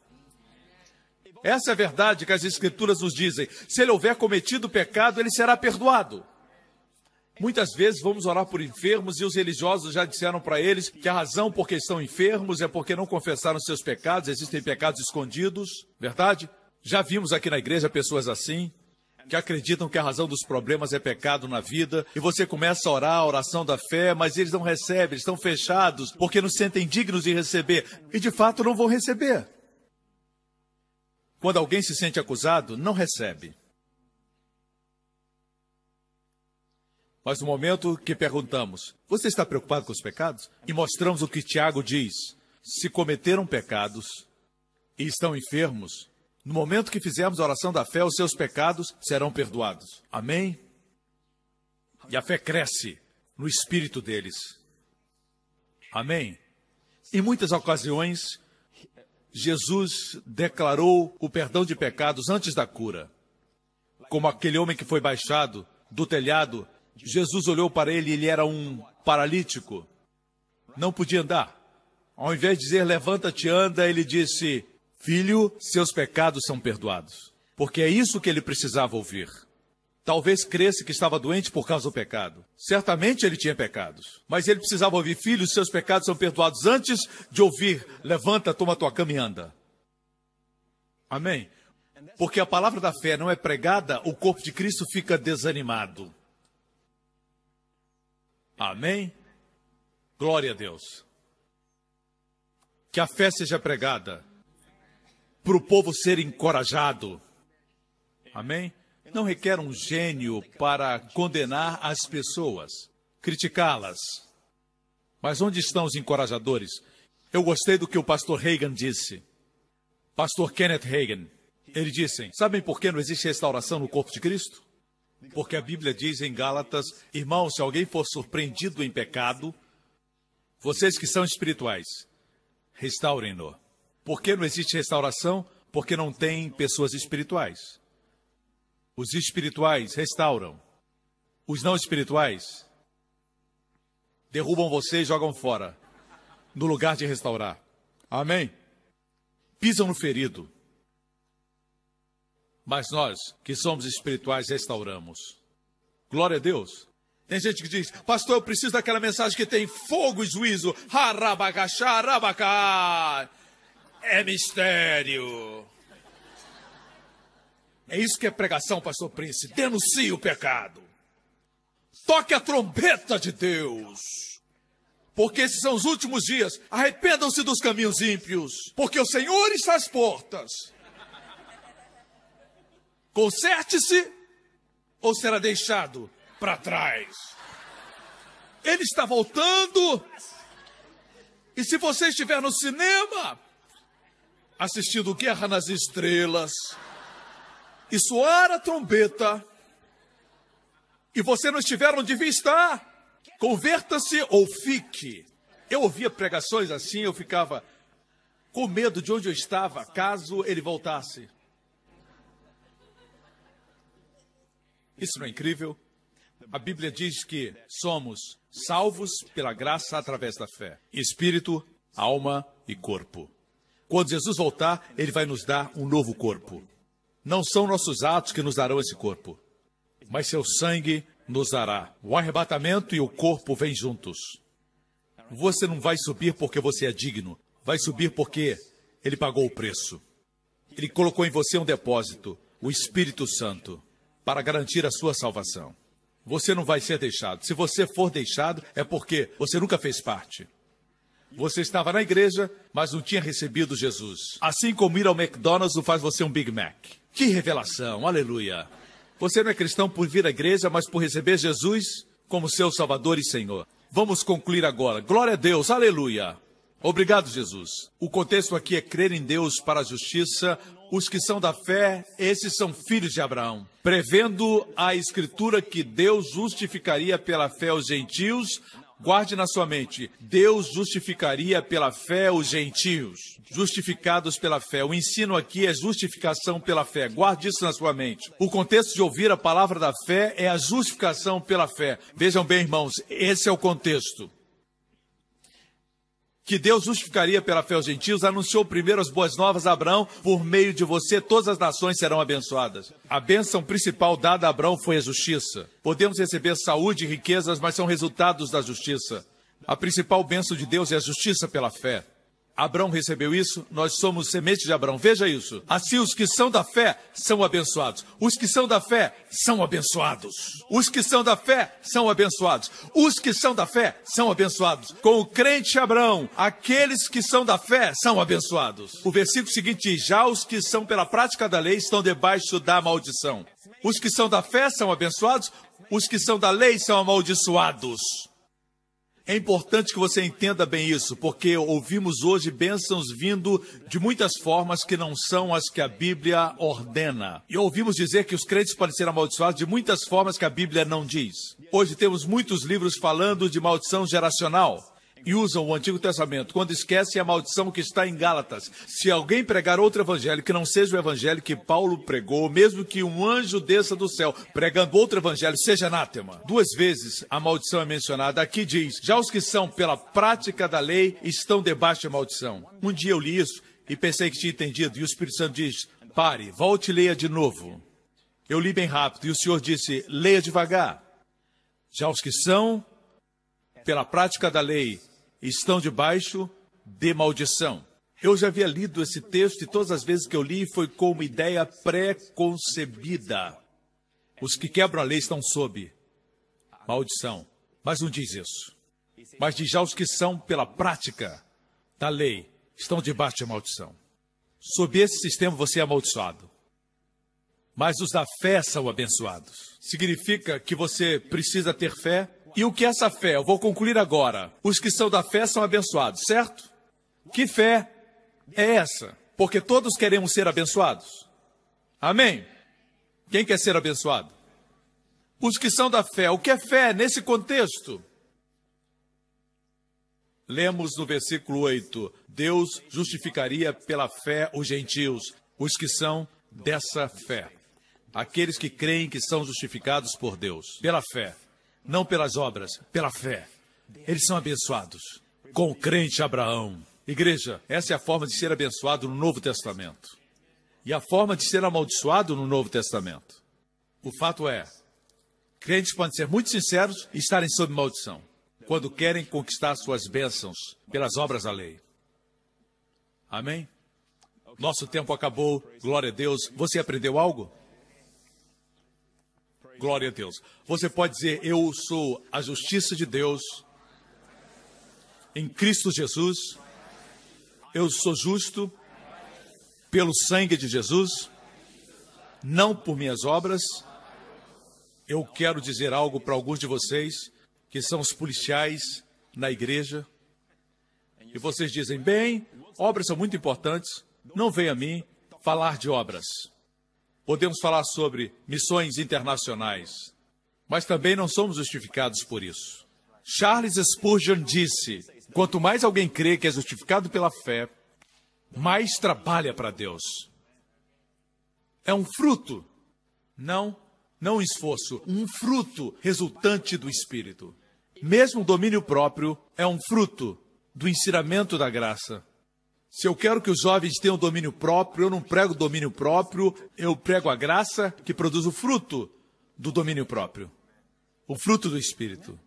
Essa é a verdade que as Escrituras nos dizem. Se ele houver cometido pecado, ele será perdoado. Muitas vezes vamos orar por enfermos e os religiosos já disseram para eles que a razão por que estão enfermos é porque não confessaram seus pecados, existem pecados escondidos, verdade? Já vimos aqui na igreja pessoas assim que acreditam que a razão dos problemas é pecado na vida, e você começa a orar a oração da fé, mas eles não recebem, estão fechados, porque não se sentem dignos de receber, e de fato não vão receber. Quando alguém se sente acusado, não recebe. Mas no momento que perguntamos, você está preocupado com os pecados? E mostramos o que Tiago diz: se cometeram pecados e estão enfermos, no momento que fizermos a oração da fé, os seus pecados serão perdoados. Amém? E a fé cresce no espírito deles. Amém? Em muitas ocasiões, Jesus declarou o perdão de pecados antes da cura. Como aquele homem que foi baixado do telhado, Jesus olhou para ele e ele era um paralítico. Não podia andar. Ao invés de dizer levanta-te, anda, ele disse: Filho, seus pecados são perdoados. Porque é isso que ele precisava ouvir. Talvez cresce que estava doente por causa do pecado. Certamente ele tinha pecados. Mas ele precisava ouvir, filho, seus pecados são perdoados antes de ouvir, levanta, toma tua cama e anda. Amém? Porque a palavra da fé não é pregada, o corpo de Cristo fica desanimado. Amém? Glória a Deus. Que a fé seja pregada para o povo ser encorajado. Amém? Não requer um gênio para condenar as pessoas, criticá-las. Mas onde estão os encorajadores? Eu gostei do que o pastor Reagan disse. Pastor Kenneth Reagan. Ele disse: Sabem por que não existe restauração no corpo de Cristo? Porque a Bíblia diz em Gálatas: Irmãos, se alguém for surpreendido em pecado, vocês que são espirituais, restaurem-no. Por que não existe restauração? Porque não tem pessoas espirituais. Os espirituais restauram. Os não espirituais derrubam você e jogam fora, no lugar de restaurar. Amém? Pisam no ferido. Mas nós, que somos espirituais, restauramos. Glória a Deus. Tem gente que diz, pastor, eu preciso daquela mensagem que tem fogo e juízo. Harabagachá, É mistério. É isso que é pregação, pastor Príncipe. Denuncie o pecado. Toque a trombeta de Deus. Porque esses são os últimos dias. Arrependam-se dos caminhos ímpios. Porque o Senhor está às portas. Conserte-se ou será deixado para trás. Ele está voltando. E se você estiver no cinema, assistindo Guerra nas Estrelas, e soar a trombeta, e você não estiver onde devia estar, converta-se ou fique. Eu ouvia pregações assim, eu ficava com medo de onde eu estava, caso ele voltasse. Isso não é incrível? A Bíblia diz que somos salvos pela graça através da fé. Espírito, alma e corpo. Quando Jesus voltar, ele vai nos dar um novo corpo. Não são nossos atos que nos darão esse corpo, mas seu sangue nos dará. O arrebatamento e o corpo vêm juntos. Você não vai subir porque você é digno, vai subir porque ele pagou o preço. Ele colocou em você um depósito, o Espírito Santo para garantir a sua salvação. Você não vai ser deixado. Se você for deixado, é porque você nunca fez parte. Você estava na igreja, mas não tinha recebido Jesus. Assim como ir ao McDonald's não faz você um Big Mac. Que revelação, aleluia. Você não é cristão por vir à igreja, mas por receber Jesus como seu Salvador e Senhor. Vamos concluir agora. Glória a Deus, aleluia. Obrigado, Jesus. O contexto aqui é crer em Deus para a justiça, os que são da fé, esses são filhos de Abraão. Prevendo a Escritura que Deus justificaria pela fé os gentios, guarde na sua mente: Deus justificaria pela fé os gentios. Justificados pela fé. O ensino aqui é justificação pela fé. Guarde isso na sua mente. O contexto de ouvir a palavra da fé é a justificação pela fé. Vejam bem, irmãos, esse é o contexto que Deus justificaria pela fé aos gentios, anunciou primeiro as boas novas a Abraão, por meio de você todas as nações serão abençoadas. A bênção principal dada a Abraão foi a justiça. Podemos receber saúde e riquezas, mas são resultados da justiça. A principal bênção de Deus é a justiça pela fé. Abraão recebeu isso, nós somos semente de Abraão. Veja isso. Assim, os que são da fé são abençoados. Os que são da fé são abençoados. Os que são da fé são abençoados. Os que são da fé são abençoados. Com o crente Abraão, aqueles que são da fé são abençoados. O versículo seguinte diz: Já os que são pela prática da lei estão debaixo da maldição. Os que são da fé são abençoados, os que são da lei são amaldiçoados. É importante que você entenda bem isso, porque ouvimos hoje bênçãos vindo de muitas formas que não são as que a Bíblia ordena. E ouvimos dizer que os crentes podem ser amaldiçoados de muitas formas que a Bíblia não diz. Hoje temos muitos livros falando de maldição geracional e usam o Antigo Testamento quando esquecem a maldição que está em Gálatas. Se alguém pregar outro evangelho que não seja o evangelho que Paulo pregou, mesmo que um anjo desça do céu pregando outro evangelho, seja anátema. Duas vezes a maldição é mencionada. Aqui diz: já os que são pela prática da lei estão debaixo da maldição. Um dia eu li isso e pensei que tinha entendido, e o Espírito Santo diz: pare, volte e leia de novo. Eu li bem rápido e o Senhor disse: leia devagar. Já os que são pela prática da lei estão debaixo de maldição. Eu já havia lido esse texto e todas as vezes que eu li foi com uma ideia pré-concebida. Os que quebram a lei estão sob maldição. Mas não diz isso. Mas diz já os que são pela prática da lei estão debaixo de maldição. Sob esse sistema você é amaldiçoado. Mas os da fé são abençoados. Significa que você precisa ter fé. E o que é essa fé? Eu vou concluir agora. Os que são da fé são abençoados, certo? Que fé é essa? Porque todos queremos ser abençoados. Amém? Quem quer ser abençoado? Os que são da fé. O que é fé nesse contexto? Lemos no versículo 8: Deus justificaria pela fé os gentios, os que são dessa fé. Aqueles que creem que são justificados por Deus, pela fé, não pelas obras, pela fé. Eles são abençoados. Com o crente Abraão. Igreja, essa é a forma de ser abençoado no Novo Testamento. E a forma de ser amaldiçoado no Novo Testamento. O fato é, crentes podem ser muito sinceros e estarem sob maldição quando querem conquistar suas bênçãos pelas obras da lei. Amém? Nosso tempo acabou, glória a Deus. Você aprendeu algo? Glória a Deus. Você pode dizer: Eu sou a justiça de Deus em Cristo Jesus. Eu sou justo pelo sangue de Jesus, não por minhas obras. Eu quero dizer algo para alguns de vocês que são os policiais na igreja. E vocês dizem: bem, obras são muito importantes, não venha a mim falar de obras. Podemos falar sobre missões internacionais, mas também não somos justificados por isso. Charles Spurgeon disse: quanto mais alguém crê que é justificado pela fé, mais trabalha para Deus. É um fruto, não, não um esforço, um fruto resultante do Espírito. Mesmo o domínio próprio é um fruto do ensinamento da graça. Se eu quero que os jovens tenham domínio próprio, eu não prego domínio próprio, eu prego a graça que produz o fruto do domínio próprio o fruto do Espírito.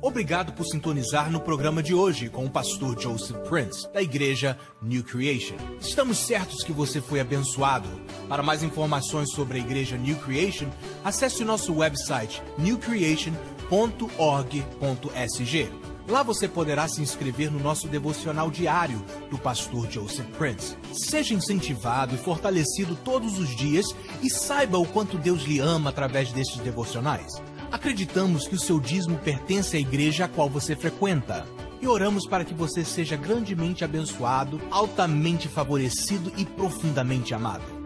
Obrigado por sintonizar no programa de hoje com o pastor Joseph Prince, da igreja New Creation. Estamos certos que você foi abençoado. Para mais informações sobre a igreja New Creation, acesse o nosso website newcreation.com www.org.sg. Lá você poderá se inscrever no nosso devocional diário do pastor Joseph Prince. Seja incentivado e fortalecido todos os dias e saiba o quanto Deus lhe ama através destes devocionais. Acreditamos que o seu dízimo pertence à igreja a qual você frequenta. E oramos para que você seja grandemente abençoado, altamente favorecido e profundamente amado.